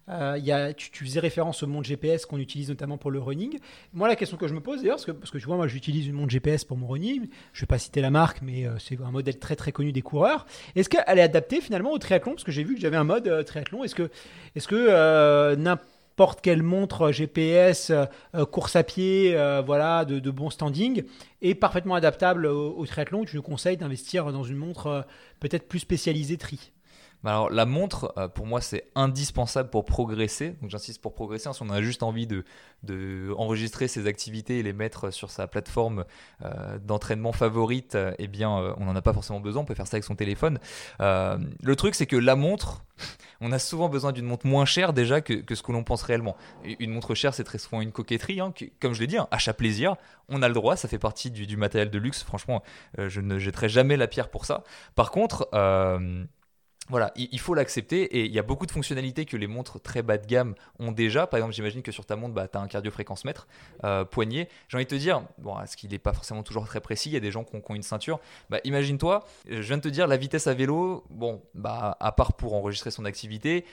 y a, tu, faisais référence au montre GPS qu'on utilise notamment pour le running. Moi, la question que je me pose d'ailleurs, parce que, parce que tu vois, moi j'utilise une montre GPS pour mon running, je ne vais pas citer la marque, mais c'est un modèle très très connu des coureurs. Est-ce qu'elle est adaptée finalement au triathlon? Parce que j'ai vu que j'avais un mode triathlon. Est-ce que, est -ce que n'importe n'importe quelle montre GPS euh, euh, course à pied, euh, voilà, de, bon standing, est parfaitement adaptable au, triathlon. Tu nous conseilles d'investir dans une montre peut-être plus spécialisée tri. Alors, la montre, pour moi, c'est indispensable pour progresser. Donc, j'insiste pour progresser. Hein, si on a juste envie de, de, enregistrer ses activités et les mettre sur sa plateforme d'entraînement favorite, eh bien, on n'en a pas forcément besoin. On peut faire ça avec son téléphone. le truc, c'est que la montre, on a souvent besoin d'une montre moins chère déjà que, ce que l'on pense réellement. Une montre chère, c'est très souvent une coquetterie, hein, comme je l'ai dit, un achat plaisir. On a le droit, ça fait partie du, matériel de luxe. Franchement, euh, je ne jetterai jamais la pierre pour ça. Par contre, euh, voilà, il, faut l'accepter et il y a beaucoup de fonctionnalités que les montres très bas de gamme ont déjà. Par exemple, j'imagine que sur ta montre, bah, tu as un cardio-fréquence mètre euh, poignet. J'ai envie de te dire, bon, est-ce qu'il n'est pas forcément toujours très précis? Il y a des gens qui ont, une ceinture. Bah, imagine-toi, je viens de te dire, la vitesse à vélo, bon, bah, à part pour enregistrer son activité,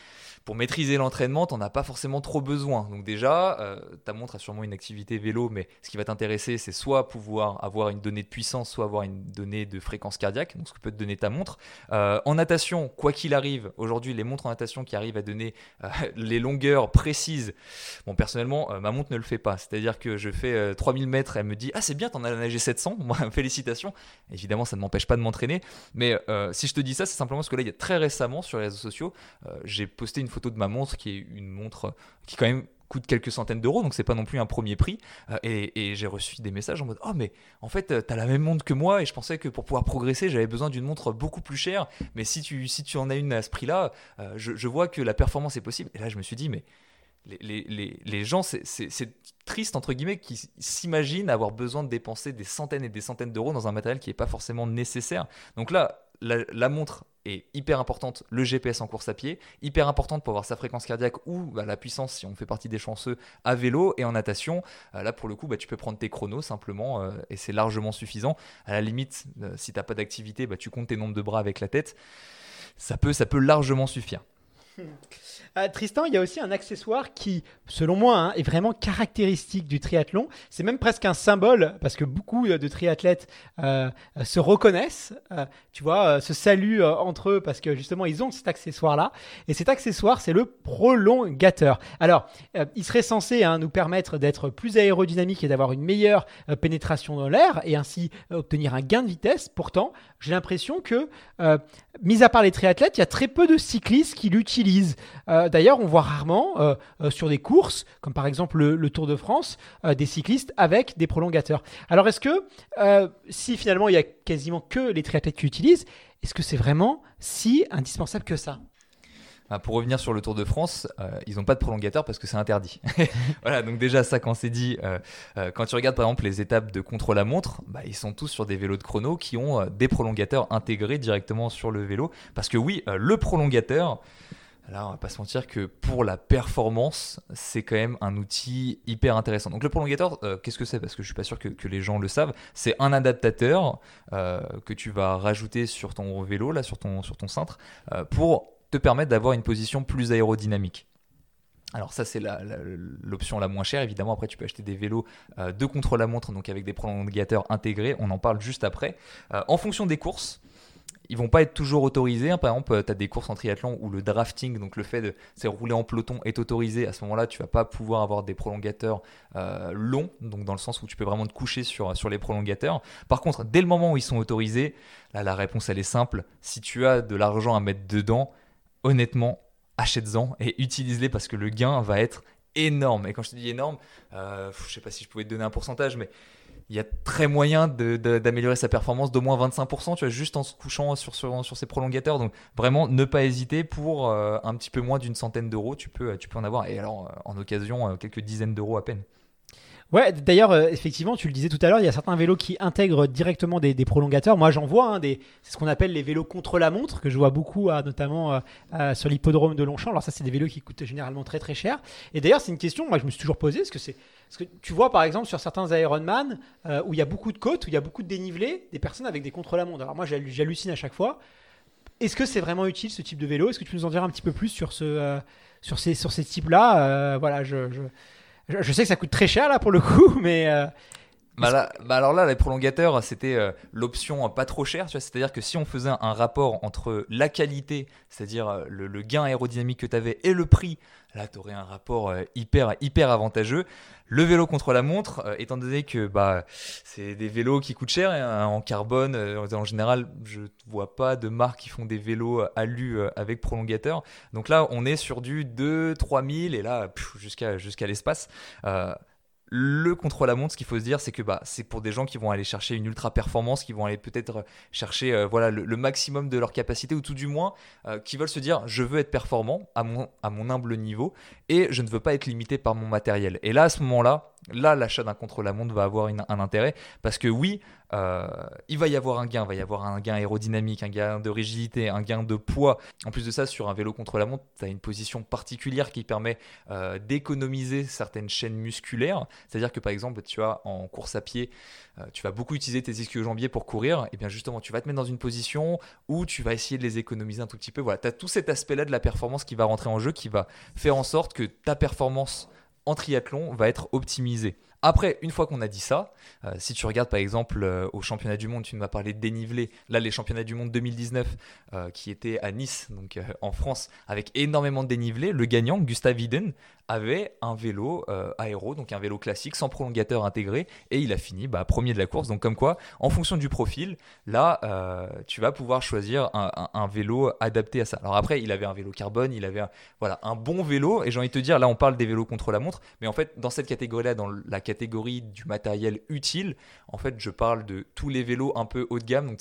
pour maîtriser l'entraînement, tu n'en as pas forcément trop besoin. Donc déjà, euh, ta montre a sûrement une activité vélo, mais ce qui va t'intéresser, c'est soit pouvoir avoir une donnée de puissance, soit avoir une donnée de fréquence cardiaque, donc ce que peut te donner ta montre. Euh, en natation, quoi qu'il arrive, aujourd'hui, les montres en natation qui arrivent à donner euh, les longueurs précises, bon, personnellement, ma montre ne le fait pas. C'est-à-dire que je fais 3000 mètres, elle me dit Ah, c'est bien, t'en as nagé 700, moi, félicitations. Évidemment, ça ne m'empêche pas de m'entraîner, mais si je te dis ça, c'est simplement parce que là, il y a très récemment sur les réseaux sociaux, j'ai posté une photo de ma montre qui est une montre qui quand même coûte quelques centaines d'euros, donc c'est pas non plus un premier prix. Euh, et, j'ai reçu des messages en mode Oh, mais en fait, t'as la même montre que moi, et je pensais que pour pouvoir progresser, j'avais besoin d'une montre beaucoup plus chère. Mais si tu, si tu en as une à ce prix-là, euh, je, vois que la performance est possible. Et là, je me suis dit Mais les, les, les gens, c'est triste, entre guillemets, qui s'imaginent avoir besoin de dépenser des centaines et des centaines d'euros dans un matériel qui n'est pas forcément nécessaire. Donc là, la montre est hyper importante, le GPS en course à pied, hyper importante pour avoir sa fréquence cardiaque ou bah, la puissance si on fait partie des chanceux à vélo et en natation. Euh, là pour le coup, bah, tu peux prendre tes chronos simplement euh, et c'est largement suffisant. À la limite, euh, si tu n'as pas d'activité, bah, tu comptes tes nombres de bras avec la tête. Ça peut, ça peut largement suffire. Euh, Tristan, il y a aussi un accessoire qui, selon moi, hein, est vraiment caractéristique du triathlon. C'est même presque un symbole parce que beaucoup de triathlètes euh, se reconnaissent, euh, tu vois, se saluent entre eux parce que justement ils ont cet accessoire-là. Et cet accessoire, c'est le prolongateur. Alors, il serait censé hein, nous permettre d'être plus aérodynamique et d'avoir une meilleure pénétration dans l'air et ainsi obtenir un gain de vitesse. Pourtant, j'ai l'impression que, mis à part les triathlètes, il y a très peu de cyclistes qui l'utilisent. Euh, d'ailleurs, on voit rarement euh, euh, sur des courses, comme par exemple le, Tour de France, des cyclistes avec des prolongateurs. Alors, est-ce que si finalement il y a quasiment que les triathlètes qui utilisent, est-ce que c'est vraiment si indispensable que ça? Bah, pour revenir sur le Tour de France, ils n'ont pas de prolongateur parce que c'est interdit. voilà, donc déjà ça, quand c'est dit, quand tu regardes par exemple les étapes de contre-la-montre, bah, ils sont tous sur des vélos de chrono qui ont des prolongateurs intégrés directement sur le vélo. Parce que oui, le prolongateur, Là, on va pas se mentir que pour la performance, c'est quand même un outil hyper intéressant. Donc le prolongateur, euh, qu'est-ce que c'est? Parce que je suis pas sûr que, les gens le savent. C'est un adaptateur euh, que tu vas rajouter sur ton vélo, là, sur ton, sur ton cintre, euh, pour te permettre d'avoir une position plus aérodynamique. Alors ça c'est l'option la, moins chère évidemment après tu peux acheter des vélos de contre-la-montre donc avec des prolongateurs intégrés on en parle juste après en fonction des courses ils vont pas être toujours autorisés. Hein. Par exemple, tu as des courses en triathlon où le drafting, donc le fait de c'est rouler en peloton, est autorisé. À ce moment-là, tu vas pas pouvoir avoir des prolongateurs euh, longs, donc dans le sens où tu peux vraiment te coucher sur, les prolongateurs. Par contre, dès le moment où ils sont autorisés, la réponse est simple. Si tu as de l'argent à mettre dedans, honnêtement, achète-en et utilise-les parce que le gain va être énorme. Et quand je te dis énorme, euh, je sais pas si je pouvais te donner un pourcentage, mais il y a très moyen d'améliorer sa performance d'au moins 25%, tu vois, juste en se couchant sur, ses prolongateurs. Donc vraiment, ne pas hésiter pour euh, un petit peu moins d'une centaine d'euros, tu peux, tu peux en avoir. Et alors, euh, en occasion, euh, quelques dizaines d'euros à peine. Ouais, d'ailleurs, effectivement, tu le disais tout à l'heure, il y a certains vélos qui intègrent directement des, prolongateurs. Moi, j'en vois, hein, c'est ce qu'on appelle les vélos contre la montre, que je vois beaucoup, notamment sur l'hippodrome de Longchamp. Alors ça, c'est des vélos qui coûtent généralement très très cher. Et d'ailleurs, c'est une question, moi, je me suis toujours posé, est-ce que c'est parce que tu vois, par exemple, sur certains Ironman, euh, où il y a beaucoup de côtes, où il y a beaucoup de dénivelé, des personnes avec des contre-la-montre. Alors moi, j'hallucine à chaque fois. Est-ce que c'est vraiment utile ce type de vélo? Est-ce que tu peux nous en dire un petit peu plus sur, ce, euh, sur ces, types-là? Euh, Voilà, je, je, sais que ça coûte très cher là pour le coup, mais bah, bah, alors là, les prolongateurs, c'était euh, l'option pas trop chère. C'est-à-dire que si on faisait un, rapport entre la qualité, c'est-à-dire euh, le, gain aérodynamique que tu avais, et le prix, là, tu aurais un rapport euh, hyper, hyper avantageux. Le vélo contre la montre, étant donné que bah, c'est des vélos qui coûtent cher hein, en carbone, en général, je ne vois pas de marques qui font des vélos alu avec prolongateur. Donc là, on est sur du 2-3 000 et là, jusqu'à l'espace. Le contrôle à montre, ce qu'il faut se dire, c'est que bah, c'est pour des gens qui vont aller chercher une ultra performance, qui vont aller peut-être chercher euh, voilà, le, maximum de leur capacité, ou tout du moins euh, qui veulent se dire je veux être performant à mon, à mon humble niveau et je ne veux pas être limité par mon matériel. Et là, à ce moment-là, là, l'achat d'un contrôle à montre va avoir un intérêt parce que oui, euh, il va y avoir un gain, il va y avoir un gain aérodynamique, un gain de rigidité, un gain de poids. En plus de ça, sur un vélo contre la montre, tu as une position particulière qui permet euh, d'économiser certaines chaînes musculaires. C'est-à-dire que par exemple, tu as en course à pied, euh, tu vas beaucoup utiliser tes ischio-jambiers pour courir, et bien justement, tu vas te mettre dans une position où tu vas essayer de les économiser un tout petit peu. Voilà, tu as tout cet aspect-là de la performance qui va rentrer en jeu, qui va faire en sorte que ta performance en triathlon va être optimisée. Après, une fois qu'on a dit ça, euh, si tu regardes par exemple euh, au championnat du monde, tu m'as parlé de dénivelé. Là, les championnats du monde 2019 euh, qui étaient à Nice, donc en France, avec énormément de dénivelé, le gagnant, Gustav Iden, avait un vélo aéro, donc un vélo classique sans prolongateur intégré, et il a fini bah, premier de la course. Donc comme quoi, en fonction du profil, là, tu vas pouvoir choisir un, vélo adapté à ça. Alors après, il avait un vélo carbone, il avait voilà, un bon vélo, et j'ai envie de te dire, là, on parle des vélos contre la montre, mais en fait, dans cette catégorie-là, dans la catégorie du matériel utile. En fait, je parle de tous les vélos un peu haut de gamme. Donc,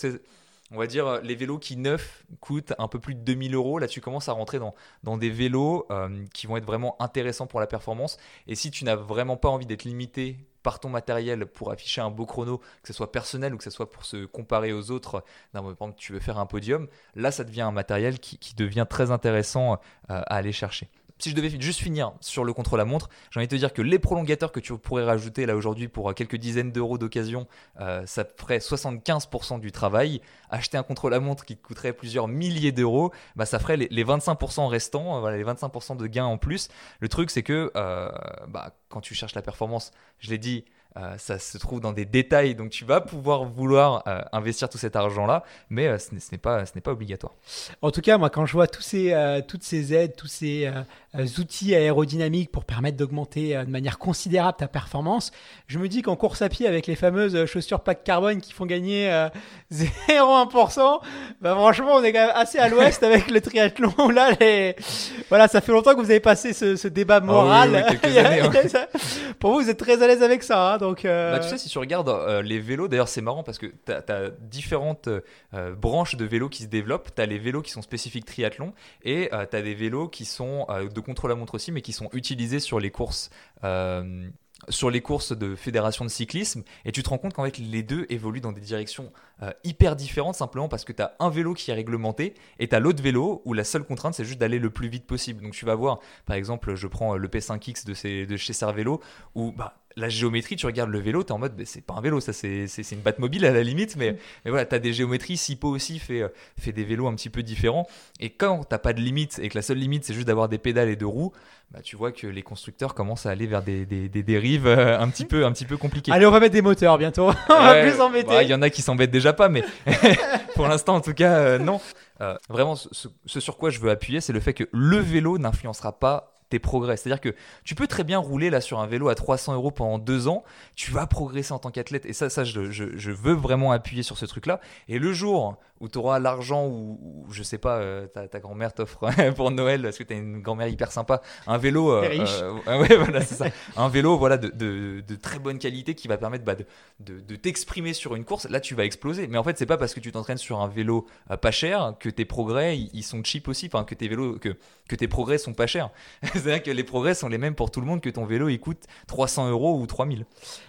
on va dire les vélos qui neufs coûtent un peu plus de 2000 euros. Là, tu commences à rentrer dans, des vélos euh, qui vont être vraiment intéressants pour la performance. Et si tu n'as vraiment pas envie d'être limité par ton matériel pour afficher un beau chrono, que ce soit personnel ou que ce soit pour se comparer aux autres, par exemple, tu veux faire un podium, là, ça devient un matériel qui, devient très intéressant euh, à aller chercher. Si je devais juste finir sur le contre-la-montre, j'ai envie de te dire que les prolongateurs que tu pourrais rajouter là aujourd'hui pour quelques dizaines d'euros d'occasion, ça ferait 75% du travail. Acheter un contre-la-montre qui te coûterait plusieurs milliers d'euros, bah, ça ferait les, 25% restants, voilà, les 25% de gains en plus. Le truc, c'est que bah, quand tu cherches la performance, je l'ai dit, euh, ça se trouve dans des détails, donc tu vas pouvoir vouloir euh, investir tout cet argent-là, mais euh, ce n'est pas, pas obligatoire. En tout cas, moi, quand je vois tous ces, toutes ces aides, tous ces outils aérodynamiques pour permettre d'augmenter de manière considérable ta performance, je me dis qu'en course à pied avec les fameuses chaussures pack carbone qui font gagner 0,1%, bah, franchement, on est quand même assez à l'ouest avec le triathlon. Là, voilà, ça fait longtemps que vous avez passé ce, débat ah moral. Pour vous, vous êtes très à l'aise avec ça. Hein, donc, euh, bah, tu sais, si tu regardes euh, les vélos, d'ailleurs, c'est marrant parce que tu as, différentes euh, branches de vélos qui se développent. Tu as les vélos qui sont spécifiques triathlon et tu as des vélos qui sont de contre-la-montre aussi, mais qui sont utilisés sur les courses sur les courses de fédération de cyclisme et tu te rends compte qu'en fait les deux évoluent dans des directions hyper différentes simplement parce que tu as un vélo qui est réglementé et tu as l'autre vélo où la seule contrainte c'est juste d'aller le plus vite possible. Donc tu vas voir par exemple je prends le P5X de, de chez où bah, la géométrie, tu regardes le vélo, tu es en mode, c'est pas un vélo, ça c'est une batte mobile à la limite, mais, mais voilà, tu as des géométries. Sipo aussi fait, euh, fait des vélos un petit peu différents. Et quand t'as pas de limite et que la seule limite c'est juste d'avoir des pédales et deux roues, bah, tu vois que les constructeurs commencent à aller vers des, des, dérives euh, un petit peu, un petit peu compliquées. Allez, on va mettre des moteurs bientôt. on va plus s'embêter. Il y en a qui s'embêtent déjà pas, mais pour l'instant, en tout cas, euh, non. vraiment, ce, ce, sur quoi je veux appuyer, c'est le fait que le vélo n'influencera pas tes progrès. C'est-à-dire que tu peux très bien rouler là sur un vélo à 300 euros pendant deux ans, tu vas progresser en tant qu'athlète. Et ça, ça je, je, veux vraiment appuyer sur ce truc-là. Et le jour où tu auras l'argent ou, je sais pas, euh, ta, grand-mère t'offre pour Noël, parce que tu as une grand-mère hyper sympa, un vélo, euh, euh, ouais, voilà, c'est ça, un vélo voilà, de, de, de, très bonne qualité qui va permettre bah, de, de, t'exprimer sur une course, là tu vas exploser. Mais en fait, c'est pas parce que tu t'entraînes sur un vélo pas cher que tes progrès ils, sont cheap aussi, enfin que tes vélos, que, que tes progrès sont pas chers. C'est-à-dire que les progrès sont les mêmes pour tout le monde, que ton vélo il coûte 300 euros ou 3000.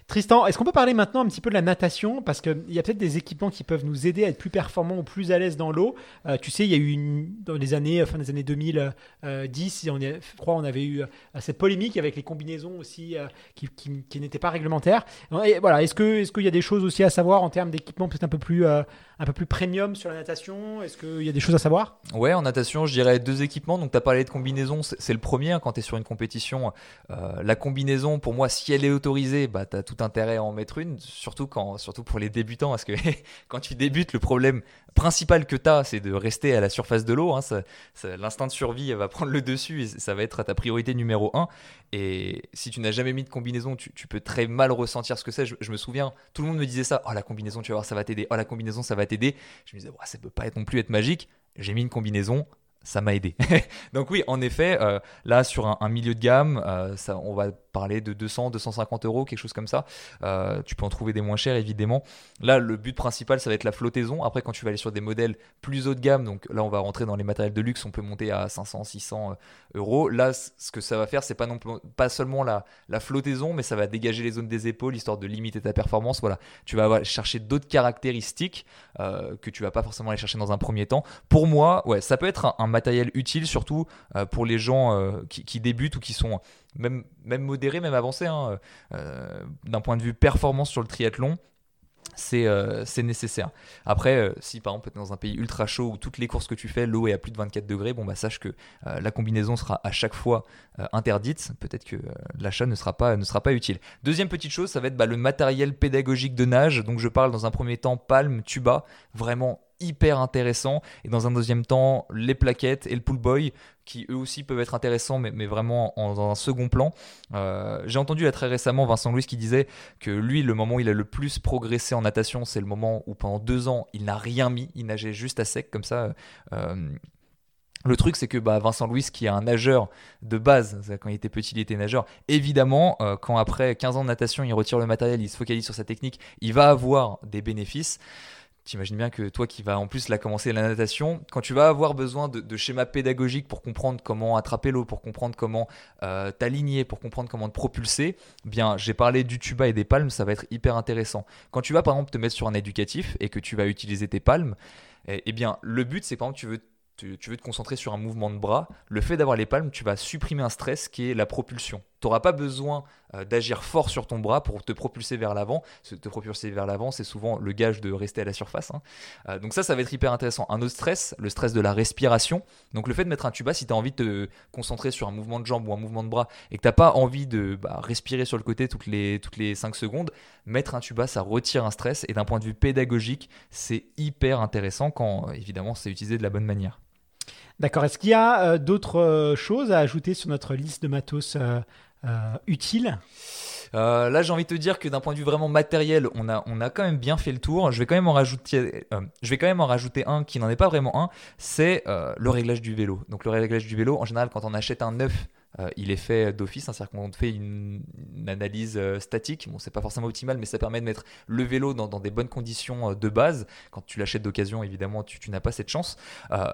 Tristan, est-ce qu'on peut parler maintenant un petit peu de la natation? Parce qu'il y a peut-être des équipements qui peuvent nous aider à être plus performants ou plus à l'aise dans l'eau. Euh, tu sais, il y a eu dans les années, fin des années 2010, on je crois, on avait eu euh, cette polémique avec les combinaisons aussi euh, qui, n'étaient pas réglementaires. Et voilà, est-ce qu'il y a des choses aussi à savoir en termes d'équipements peut-être un peu plus un peu plus premium sur la natation? Est-ce qu'il y a des choses à savoir? Ouais, en natation, je dirais deux équipements. Donc, tu as parlé de combinaison, c'est le premier. Hein, quand tu es sur une compétition, la combinaison, pour moi, si elle est autorisée, bah, tu as tout intérêt à en mettre une, surtout, quand, surtout pour les débutants, parce que quand tu débutes, le problème principal que tu as, c'est de rester à la surface de l'eau. Hein, L'instinct de survie va prendre le dessus et ça va être ta priorité numéro un. Et si tu n'as jamais mis de combinaison, tu, peux très mal ressentir ce que c'est. Je, me souviens, tout le monde me disait ça. Oh, la combinaison, tu vas voir, ça va t'aider. Oh, la combinaison, ça va t'aider. Je me disais, ça ça peut pas être non plus être magique. J'ai mis une combinaison, ça m'a aidé. Donc oui, en effet, euh, là sur un, milieu de gamme, euh, on va parler de 200, 250 euros, quelque chose comme ça. Euh, tu peux en trouver des moins chers évidemment. Là, le but principal, ça va être la flottaison. Après, quand tu vas aller sur des modèles plus haut de gamme, donc là, on va rentrer dans les matériels de luxe, on peut monter à 500, 600 euros. Là, ce que ça va faire, c'est pas non pas seulement la, la flottaison, mais ça va dégager les zones des épaules histoire de limiter ta performance. Voilà, tu vas chercher d'autres caractéristiques que tu vas pas forcément aller chercher dans un premier temps. Pour moi, ouais, ça peut être un matériel utile, surtout euh, pour les gens euh, qui, débutent ou qui sont même, même modérés, même avancés, hein, euh, d'un point de vue performance sur le triathlon c'est nécessaire. Après, si par exemple tu es dans un pays ultra chaud où toutes les courses que tu fais, l'eau est à plus de 24 degrés, bon bah sache que la combinaison sera à chaque fois interdite. Peut-être que l'achat ne sera pas ne sera pas utile. Deuxième petite chose, ça va être bah, le matériel pédagogique de nage. Donc je parle dans un premier temps palme, tuba, vraiment hyper intéressant. Et dans un deuxième temps, les plaquettes et le pool boy, qui eux aussi peuvent être intéressants, mais, mais vraiment en, dans un second plan. Euh, j'ai entendu très récemment Vincent Louis qui disait que lui, le moment où il a le plus progressé en natation, c'est le moment où pendant deux ans, il n'a rien mis, il nageait juste à sec comme ça. Euh, le truc, c'est que bah, Vincent Louis, qui est un nageur de base, quand il était petit, il était nageur, évidemment, euh, quand après 15 ans de natation, il retire le matériel, il se focalise sur sa technique, il va avoir des bénéfices. T'imagines bien que toi qui vas en plus la commencer la natation, quand tu vas avoir besoin de, schémas pédagogiques pour comprendre comment attraper l'eau, pour comprendre comment euh, t'aligner, pour comprendre comment te propulser, bien j'ai parlé du tuba et des palmes, ça va être hyper intéressant. Quand tu vas par exemple te mettre sur un éducatif et que tu vas utiliser tes palmes, eh, eh bien le but c'est par exemple tu, veux te concentrer sur un mouvement de bras, le fait d'avoir les palmes, tu vas supprimer un stress qui est la propulsion. Tu n'auras pas besoin euh, d'agir fort sur ton bras pour te propulser vers l'avant. Te propulser vers l'avant, c'est souvent le gage de rester à la surface. Hein. Euh, donc ça, ça va être hyper intéressant. Un autre stress, le stress de la respiration. Donc le fait de mettre un tuba, si tu as envie de te concentrer sur un mouvement de jambe ou un mouvement de bras et que tu n'as pas envie de bah, respirer sur le côté toutes les, toutes les 5 secondes, mettre un tuba, ça retire un stress. Et d'un point de vue pédagogique, c'est hyper intéressant quand, évidemment, c'est utilisé de la bonne manière. D'accord. Est-ce qu'il y a euh, d'autres euh, choses à ajouter sur notre liste de matos euh, utiles là, j'ai envie de te dire que d'un point de vue vraiment matériel, on a, on a quand même bien fait le tour. Je vais quand même en rajouter, je vais quand même en rajouter un qui n'en est pas vraiment un, c'est le réglage du vélo. Donc le réglage du vélo, en général, quand on achète un neuf euh, il est fait d'office, hein, c'est-à-dire qu'on fait une, analyse euh, statique. Bon, c'est pas forcément optimal, mais ça permet de mettre le vélo dans, des bonnes conditions euh, de base. Quand tu l'achètes d'occasion, évidemment, tu, n'as pas cette chance.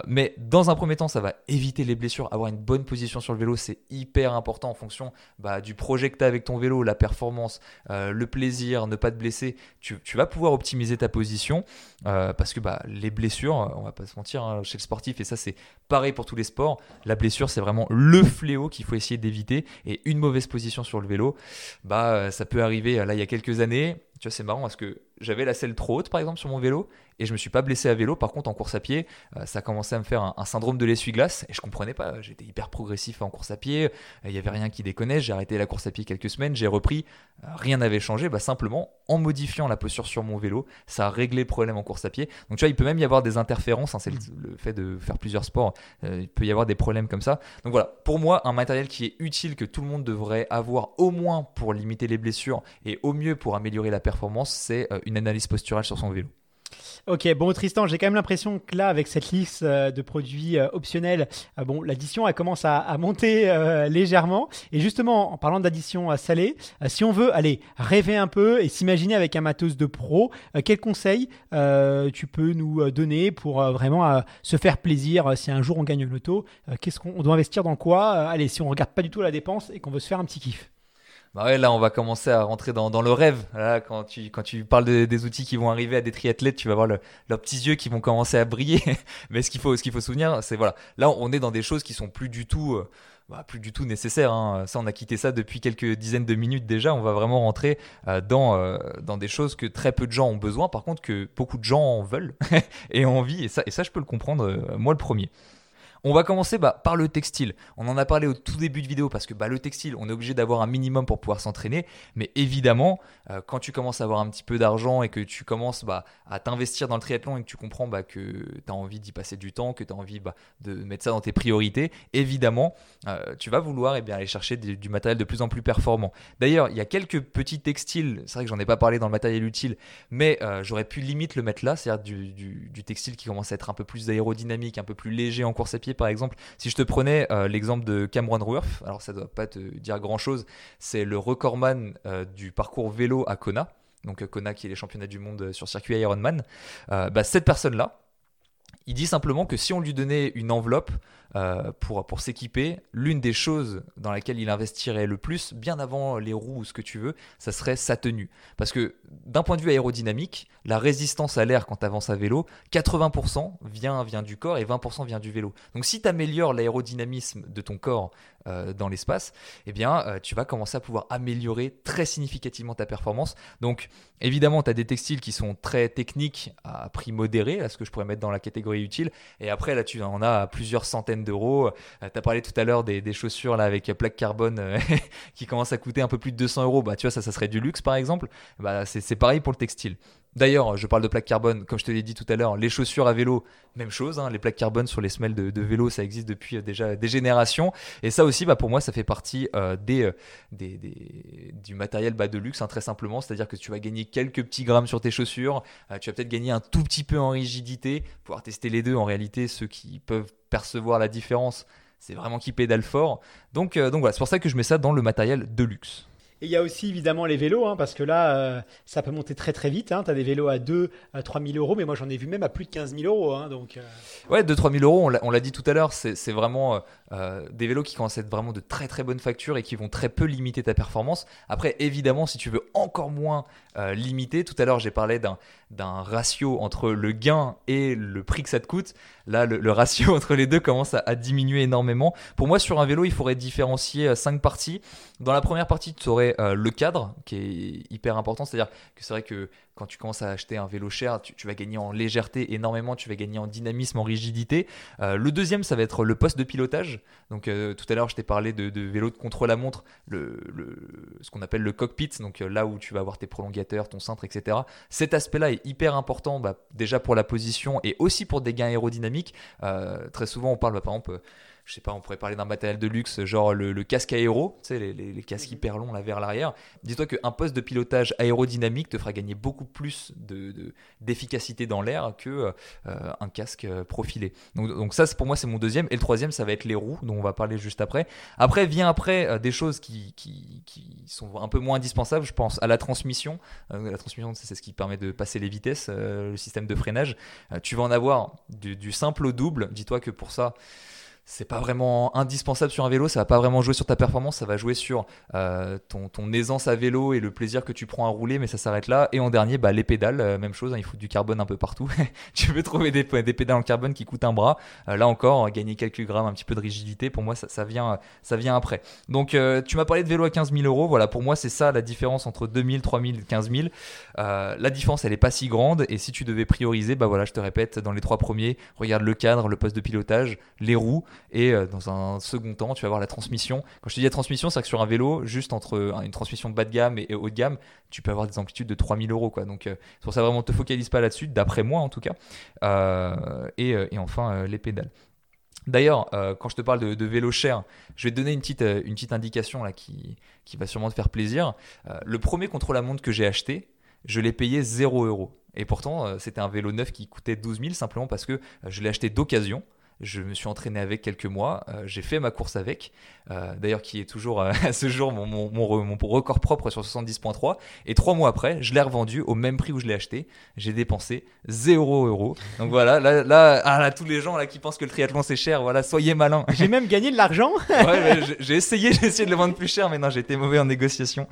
mais dans un premier temps, ça va éviter les blessures. Avoir une bonne position sur le vélo, c'est hyper important en fonction bah, du projet que tu as avec ton vélo, la performance, le plaisir, ne pas te blesser. Tu, vas pouvoir optimiser ta position parce que bah, les blessures, on va pas se mentir, hein, chez le sportif, et ça c'est pareil pour tous les sports, la blessure c'est vraiment le fléau qu'il faut essayer d'éviter. Et une mauvaise position sur le vélo, bah, euh, ça peut arriver. Euh, là, il y a quelques années, tu vois, c'est marrant parce que j'avais la selle trop haute, par exemple, sur mon vélo, et je me suis pas blessé à vélo. Par contre, en course à pied, euh, ça a commencé à me faire un, syndrome de l'essuie-glace, et je comprenais pas. J'étais hyper progressif en course à pied, il y avait rien qui déconnait. J'ai arrêté la course à pied quelques semaines, j'ai repris, rien n'avait changé. Bah, simplement, en modifiant la posture sur mon vélo, ça a réglé le problème en course à pied. Donc, tu vois, il peut même y avoir des interférences. Hein, c'est le, fait de faire plusieurs sports, il peut y avoir des problèmes comme ça. Donc voilà, pour moi, un matériel qui est utile, que tout le monde devrait avoir au moins pour limiter les blessures et au mieux pour améliorer la performance, c'est euh, une analyse posturale sur son vélo. Ok, bon Tristan, j'ai quand même l'impression que là, avec cette liste euh, de produits euh, optionnels, bon, l'addition elle commence à, monter légèrement. Et justement, en parlant d'addition salée, si on veut aller rêver un peu et s'imaginer avec un matos de pro, quels conseils tu peux nous donner pour vraiment se faire plaisir si un jour on gagne le loto Qu'est-ce qu'on doit investir dans quoi Allez, si on regarde pas du tout la dépense et qu'on veut se faire un petit kiff. Bah ouais, là, on va commencer à rentrer dans, le rêve. Quand tu, parles des outils qui vont arriver à des triathlètes, tu vas voir leurs petits yeux qui vont commencer à briller. Mais ce qu'il faut, ce qu'il faut souvenir, c'est voilà. Là, on est dans des choses qui sont plus du tout, euh, bah, plus du tout nécessaires. Hein. Ça, on a quitté ça depuis quelques dizaines de minutes déjà. On va vraiment rentrer euh, dans, euh, dans des choses que très peu de gens ont besoin. Par contre, que beaucoup de gens en veulent et ont envie. Et ça, je peux le comprendre. moi, le premier. On va commencer bah, par le textile. On en a parlé au tout début de vidéo parce que bah, le textile, on est obligé d'avoir un minimum pour pouvoir s'entraîner. Mais évidemment, euh, quand tu commences à avoir un petit peu d'argent et que tu commences bah, à t'investir dans le triathlon et que tu comprends que tu as envie d'y passer du temps, que tu as envie de mettre ça dans tes priorités, évidemment, euh, tu vas vouloir eh aller chercher du, matériel de plus en plus performant. D'ailleurs, il y a quelques petits textiles, c'est vrai que j'en ai pas parlé dans le matériel utile, mais euh, j'aurais pu limite le mettre là, c'est-à-dire du, textile qui commence à être un peu plus aérodynamique, un peu plus léger en course à pied par exemple, si je te prenais euh, l'exemple de Cameron Ruerf, alors ça doit pas te dire grand chose, c'est le recordman euh, du parcours vélo à Kona, donc Kona qui est les championnats du monde sur circuit Ironman, bah, cette personne-là, il dit simplement que si on lui donnait une enveloppe euh, pour, s'équiper, l'une des choses dans laquelle il investirait le plus, bien avant les roues ou ce que tu veux, ça serait sa tenue. Parce que d'un point de vue aérodynamique, la résistance à l'air quand tu avances à vélo, 80% vient, vient du corps et 20% vient du vélo. Donc si tu améliores l'aérodynamisme de ton corps euh, dans l'espace, eh bien euh, tu vas commencer à pouvoir améliorer très significativement ta performance. Donc évidemment, tu as des textiles qui sont très techniques à prix modéré, à ce que je pourrais mettre dans la catégorie utile. Et après, là, tu en as plusieurs centaines d'euros. Euh, tu as parlé tout à l'heure des, chaussures là, avec plaque carbone euh, qui commencent à coûter un peu plus de 200 euros. Bah, tu vois, ça, ça serait du luxe par exemple. Bah, c'est pareil pour le textile. D'ailleurs, je parle de plaques carbone, comme je te l'ai dit tout à l'heure, les chaussures à vélo, même chose. Hein, les plaques carbone sur les semelles de, vélo, ça existe depuis euh, déjà des générations. Et ça aussi, bah, pour moi, ça fait partie des, des, du matériel bas de luxe, hein, très simplement. C'est-à-dire que tu vas gagner quelques petits grammes sur tes chaussures. tu vas peut-être gagner un tout petit peu en rigidité, pouvoir tester les deux. En réalité, ceux qui peuvent percevoir la différence, c'est vraiment qui pédale fort. Donc, euh, donc voilà, c'est pour ça que je mets ça dans le matériel de luxe. Et il y a aussi évidemment les vélos, hein, parce que là, euh, ça peut monter très très vite. Hein. Tu as des vélos à 2 à 3 000 euros, mais moi j'en ai vu même à plus de 15 000 euros. Hein, donc, euh. Ouais, 2-3 000 euros, on l'a dit tout à l'heure, c'est vraiment euh, des vélos qui commencent à être vraiment de très très bonne facture et qui vont très peu limiter ta performance. Après, évidemment, si tu veux encore moins limiter, tout à l'heure j'ai parlé d'un ratio entre le gain et le prix que ça te coûte. Là, le, ratio entre les deux commence à, diminuer énormément. Pour moi, sur un vélo, il faudrait différencier cinq parties. Dans la première partie, tu aurais le cadre, qui est hyper important. C'est-à-dire que c'est vrai que quand tu commences à acheter un vélo cher, tu, vas gagner en légèreté énormément, tu vas gagner en dynamisme, en rigidité. Euh, le deuxième, ça va être le poste de pilotage. Donc euh, tout à l'heure, je t'ai parlé de, de, vélo de contre-la-montre, le, ce qu'on appelle le cockpit, donc euh, là où tu vas avoir tes prolongateurs, ton cintre, etc. Cet aspect-là est hyper important, bah, déjà pour la position et aussi pour des gains aérodynamiques. très souvent, on parle, bah, par exemple je sais pas, on pourrait parler d'un matériel de luxe, genre le, casque aéro, tu sais, les, casques mhm. hyper longs là vers l'arrière. Dis-toi qu'un poste de pilotage aérodynamique te fera gagner beaucoup plus d'efficacité de, dans l'air que euh, un casque euh, profilé. Donc, donc ça, pour moi, c'est mon deuxième. Et le troisième, ça va être les roues, dont on va parler juste après. Après, vient après euh, des choses qui, qui, sont un peu moins indispensables. Je pense à la transmission. la transmission, c'est ce qui permet de passer les vitesses, le système de freinage. tu vas en avoir du, du simple au double. Dis-toi que pour ça, c'est pas vraiment indispensable sur un vélo, ça va pas vraiment jouer sur ta performance, ça va jouer sur euh, ton, aisance à vélo et le plaisir que tu prends à rouler, mais ça s'arrête là. Et en dernier, bah, les pédales, euh, même chose, hein, il faut du carbone un peu partout. tu veux trouver des, des, pédales en carbone qui coûtent un bras. Euh, là encore, gagner quelques grammes, un petit peu de rigidité, pour moi, ça, ça vient, ça vient après. Donc, tu m'as parlé de vélo à 15 000 euros. Voilà, pour moi, c'est ça la différence entre 2000, 3000, 15 000. La différence, elle est pas si grande. Et si tu devais prioriser, bah voilà, je te répète, dans les trois premiers, regarde le cadre, le poste de pilotage, les roues et euh, dans un second temps, tu vas avoir la transmission. Quand je te dis la transmission, c'est que sur un vélo, juste entre une transmission bas de gamme et, haut de gamme, tu peux avoir des amplitudes de 3000 euros. Quoi. Donc, euh, c'est pour ça vraiment, te focalise pas là-dessus, d'après moi en tout cas. Euh, et, enfin, les pédales. D'ailleurs, quand je te parle de, vélo cher, je vais te donner une petite, une petite indication là qui, qui va sûrement te faire plaisir. le premier contre-la-montre que j'ai acheté, je l'ai payé 0 euros. Et pourtant, c'était un vélo neuf qui coûtait 12 000 simplement parce que je l'ai acheté d'occasion. Je me suis entraîné avec quelques mois. Euh, j'ai fait ma course avec. Euh, d'ailleurs, qui est toujours euh, à ce jour mon, mon, mon, record propre sur 70.3. Et trois mois après, je l'ai revendu au même prix où je l'ai acheté. J'ai dépensé 0 euros. Donc voilà, là, là, ah, là, tous les gens là qui pensent que le triathlon c'est cher, voilà, soyez malins. J'ai même gagné de l'argent. ouais, j'ai essayé, j'ai essayé de le vendre plus cher, mais non, j'ai été mauvais en négociation.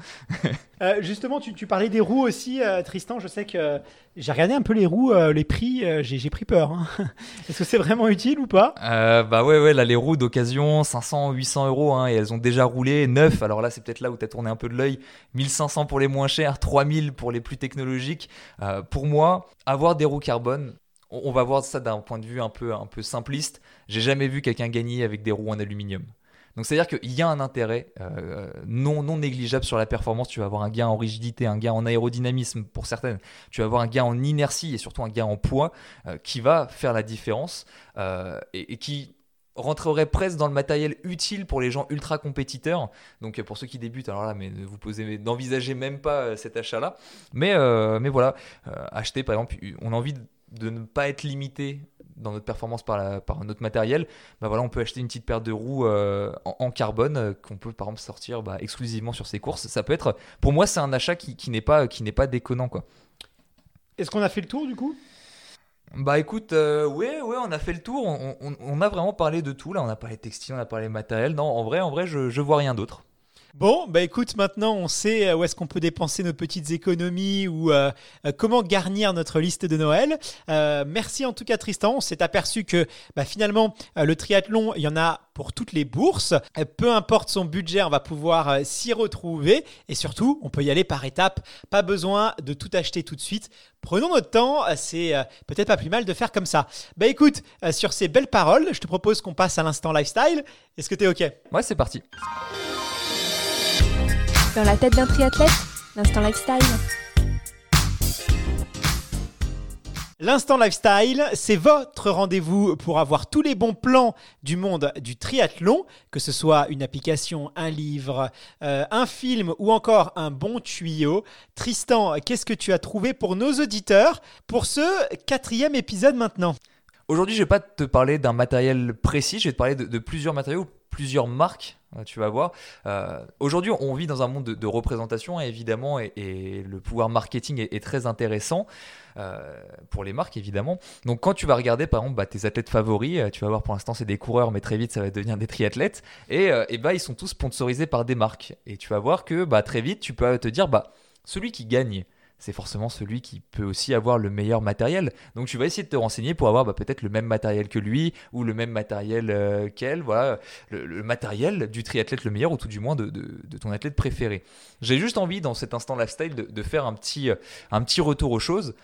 justement, tu, tu, parlais des roues aussi, Tristan. Je sais que j'ai regardé un peu les roues, les prix, j'ai pris peur. Hein. Est-ce que c'est vraiment utile ou pas Bah ouais, ouais, là les roues d'occasion, 500, 800 euros Hein, et elles ont déjà roulé. 9, alors là c'est peut-être là où tu as tourné un peu de l'œil. 1500 pour les moins chers, 3000 pour les plus technologiques. Euh, pour moi, avoir des roues carbone, on, va voir ça d'un point de vue un peu simpliste. J'ai jamais vu quelqu'un gagner avec des roues en aluminium. Donc c'est-à-dire qu'il y a un intérêt euh, non, non négligeable sur la performance. Tu vas avoir un gain en rigidité, un gain en aérodynamisme pour certaines. Tu vas avoir un gain en inertie et surtout un gain en poids euh, qui va faire la différence et, qui rentrerait presque dans le matériel utile pour les gens ultra compétiteurs. Donc pour ceux qui débutent, alors là, mais vous posez, n'envisagez même pas euh, cet achat-là. Mais, euh, mais voilà, euh, acheter par exemple, on a envie de, ne pas être limité dans notre performance par, par notre matériel, bah voilà, on peut acheter une petite paire de roues en, carbone qu'on peut par exemple sortir bah, exclusivement sur ses courses. Ça peut être, pour moi, c'est un achat qui, qui n'est pas, qui n'est pas déconnant quoi. Est-ce qu'on a fait le tour du coup? Bah écoute, euh, ouais, ouais, on a fait le tour. On, a vraiment parlé de tout. Là, on a parlé textile, on a parlé matériel. Non, en vrai, en vrai, je, je vois rien d'autre. Bon, bah écoute, maintenant on sait euh, où est-ce qu'on peut dépenser nos petites économies ou euh, euh, comment garnir notre liste de Noël. merci en tout cas Tristan, on s'est aperçu que bah, finalement le triathlon, il y en a pour toutes les bourses. peu importe son budget, on va pouvoir s'y retrouver et surtout on peut y aller par étapes. Pas besoin de tout acheter tout de suite. Prenons notre temps, c'est peut-être pas plus mal de faire comme ça. Bah écoute, sur ces belles paroles, je te propose qu'on passe à l'instant lifestyle. Est-ce que tu es ok? Ouais, c'est parti. Dans la tête d'un triathlète, l'instant lifestyle. L'instant lifestyle, c'est votre rendez-vous pour avoir tous les bons plans du monde du triathlon, que ce soit une application, un livre, euh, un film ou encore un bon tuyau. Tristan, qu'est-ce que tu as trouvé pour nos auditeurs pour ce quatrième épisode maintenant? Aujourd'hui, je ne vais pas te parler d'un matériel précis, je vais te parler de plusieurs matériaux, plusieurs marques euh, tu vas voir. Euh, aujourd'hui, on vit dans un monde de, représentation, évidemment, et, le pouvoir marketing est, très intéressant euh, pour les marques, évidemment. Donc, quand tu vas regarder, par exemple, bah, tes athlètes favoris, tu vas voir pour l'instant, c'est des coureurs, mais très vite, ça va devenir des triathlètes. Et, et bah, ils sont tous sponsorisés par des marques. Et tu vas voir que bah, très vite, tu peux te dire, bah, celui qui gagne c'est forcément celui qui peut aussi avoir le meilleur matériel. Donc tu vas essayer de te renseigner pour avoir bah, peut-être le même matériel que lui ou le même matériel euh, qu'elle. Voilà, le, matériel du triathlète le meilleur ou tout du moins de, ton athlète préféré. J'ai juste envie dans cet instant lifestyle de, de faire un petit, un petit retour aux choses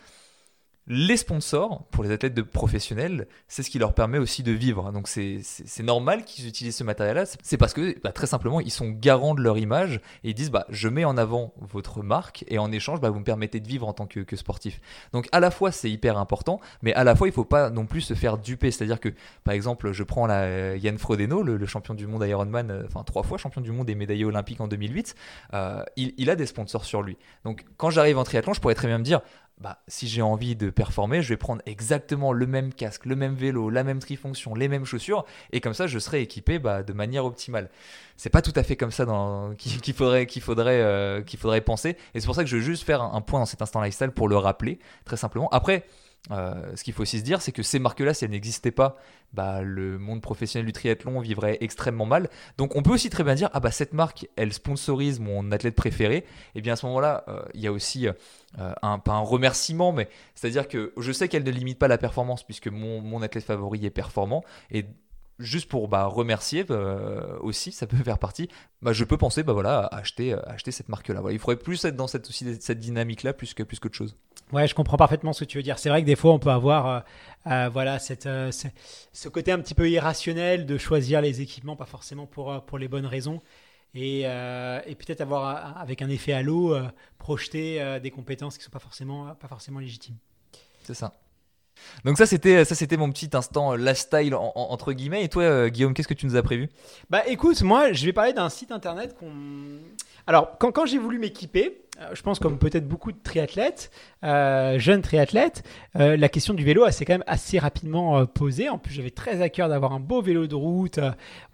les sponsors, pour les athlètes de professionnels, c'est ce qui leur permet aussi de vivre. Donc c'est normal qu'ils utilisent ce matériel-là. C'est parce que bah, très simplement, ils sont garants de leur image et ils disent bah, je mets en avant votre marque et en échange, bah, vous me permettez de vivre en tant que, sportif. Donc à la fois, c'est hyper important, mais à la fois, il ne faut pas non plus se faire duper. C'est-à-dire que, par exemple, je prends la, Yann Frodeno, le, champion du monde Ironman, euh, enfin trois fois champion du monde et médaillé olympique en 2008, euh, il, il a des sponsors sur lui. Donc quand j'arrive en triathlon, je pourrais très bien me dire bah, si j'ai envie de performer, je vais prendre exactement le même casque, le même vélo, la même trifonction, les mêmes chaussures, et comme ça, je serai équipé bah, de manière optimale. C'est pas tout à fait comme ça qu'il faudrait, qu'il faudrait, euh, qu'il faudrait penser, et c'est pour ça que je veux juste faire un, point dans cet instant lifestyle pour le rappeler, très simplement. Après, euh, ce qu'il faut aussi se dire, c'est que ces marques-là, si elles n'existaient pas, bah, le monde professionnel du triathlon vivrait extrêmement mal. Donc on peut aussi très bien dire, ah bah cette marque, elle sponsorise mon athlète préféré. Et eh bien à ce moment-là, euh, il y a aussi euh, un, pas un remerciement, mais c'est-à-dire que je sais qu'elle ne limite pas la performance puisque mon, mon athlète favori est performant. Et juste pour bah, remercier aussi, ça peut faire partie. Bah, je peux penser bah, voilà, à acheter, acheter cette marque-là. il faudrait plus être dans cette, aussi, cette dynamique-là plus que plus qu'autre chose. Ouais, je comprends parfaitement ce que tu veux dire. C'est vrai que des fois, on peut avoir euh, euh, voilà, cette, ce côté un petit peu irrationnel de choisir les équipements, pas forcément pour, pour les bonnes raisons. Et, et peut-être avoir, avec un effet halo, projeté des compétences qui ne sont pas forcément, pas forcément légitimes. C'est ça. Donc ça c'était ça c'était mon petit instant euh, lifestyle entre guillemets et toi euh, Guillaume qu'est-ce que tu nous as prévu? Bah écoute moi je vais parler d'un site internet qu'on alors quand, quand j'ai voulu m'équiper euh, je pense comme peut-être beaucoup de triathlètes, euh, jeunes triathlètes, euh, la question du vélo s'est quand même assez rapidement posée. En plus, j'avais très à cœur d'avoir un beau vélo de route.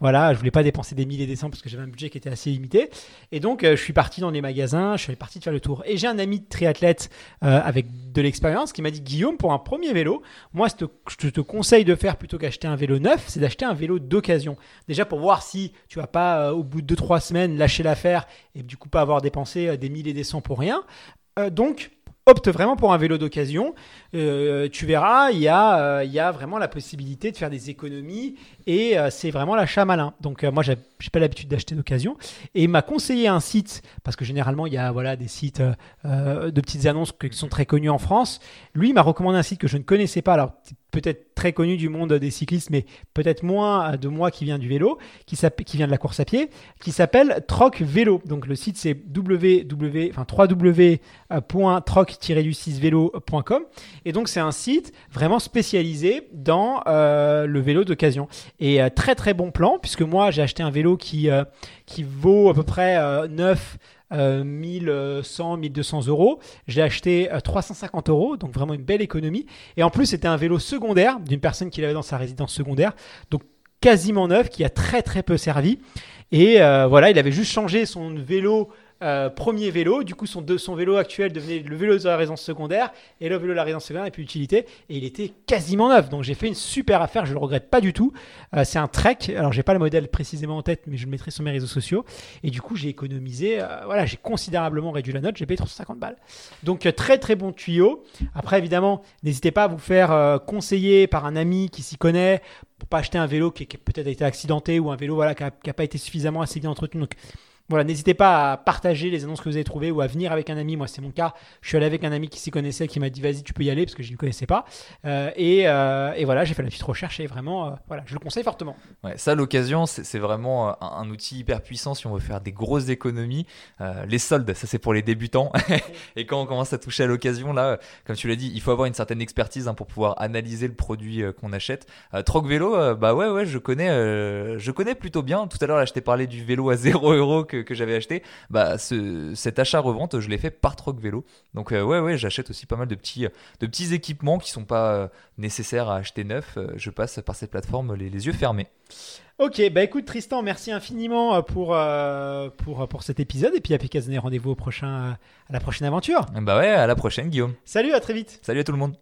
voilà, je voulais pas dépenser des milliers des cents parce que j'avais un budget qui était assez limité. Et donc, je suis parti dans les magasins, je suis parti de faire le tour. Et j'ai un ami de triathlète avec de l'expérience qui m'a dit Guillaume, pour un premier vélo, moi, je te conseille de faire plutôt qu'acheter un vélo neuf, c'est d'acheter un vélo d'occasion. Déjà pour voir si tu vas pas, au bout de 2-3 semaines, lâcher l'affaire et du coup pas avoir dépensé des milliers des cents pour rien. Euh, donc, opte vraiment pour un vélo d'occasion. Euh, tu verras, il y, a, euh, il y a vraiment la possibilité de faire des économies et c'est vraiment l'achat malin. Donc moi, j'ai pas l'habitude d'acheter d'occasion et m'a conseillé un site parce que généralement il y a voilà des sites de petites annonces qui sont très connus en France. Lui, m'a recommandé un site que je ne connaissais pas. Alors peut-être très connu du monde des cyclistes, mais peut-être moins de moi qui vient du vélo, qui, qui vient de la course à pied, qui s'appelle Troc Vélo. Donc le site c'est www, enfin, www.troc-du6vélo.com. Et donc c'est un site vraiment spécialisé dans euh, le vélo d'occasion. Et euh, très très bon plan, puisque moi j'ai acheté un vélo qui, euh, qui vaut à peu près 9 1100, 1200 euros. J'ai acheté 350 euh, euros, donc vraiment une belle économie. Et en plus, c'était un vélo secondaire d'une personne qui l'avait dans sa résidence secondaire, donc quasiment neuf, qui a très très peu servi. Et euh, voilà, il avait juste changé son vélo euh, premier vélo. Du coup, son, son vélo actuel devenait le vélo de la résidence secondaire et le vélo de la résidence secondaire n'a plus d'utilité. Et il était quasiment neuf. Donc, j'ai fait une super affaire. Je le regrette pas du tout. Euh, c'est un Trek. Alors, j'ai pas le modèle précisément en tête, mais je le mettrai sur mes réseaux sociaux. Et du coup, j'ai économisé. Euh, voilà, j'ai considérablement réduit la note. J'ai payé 350 balles. Donc, très très bon tuyau. Après, évidemment, n'hésitez pas à vous faire conseiller par un ami qui s'y connaît pour pas acheter un vélo qui, qui peut-être a été accidenté ou un vélo voilà, qui n'a pas été suffisamment assez bien entretenu. Donc, voilà, n'hésitez pas à partager les annonces que vous avez trouvées ou à venir avec un ami. Moi, c'est mon cas. Je suis allé avec un ami qui s'y connaissait, qui m'a dit vas-y, tu peux y aller parce que je ne connaissais pas. Euh, euh, et, voilà, j'ai fait la petite recherche et vraiment, euh, voilà, je le conseille fortement. Ouais, ça, l'occasion, c'est vraiment un, outil hyper puissant si on veut faire des grosses économies. les soldes, ça c'est pour les débutants. et quand on commence à toucher à l'occasion, là, comme tu l'as dit, il faut avoir une certaine expertise hein, pour pouvoir analyser le produit qu'on achète. Troc vélo, bah ouais, ouais, je connais, je connais plutôt bien. Tout à l'heure, là, je t'ai parlé du vélo à 0 euros que, j'avais acheté, bah, ce, cet achat-revente, je l'ai fait par Troc Vélo. Donc, euh, ouais, ouais, j'achète aussi pas mal de petits, de petits équipements qui sont pas euh, nécessaires à acheter neuf. Euh, je passe par cette plateforme les, les yeux fermés. Ok, bah écoute Tristan, merci infiniment pour, pour, pour cet épisode et puis à Picasne, rendez-vous au prochain, à la prochaine aventure. Bah ouais, à la prochaine Guillaume. Salut, à très vite. Salut à tout le monde.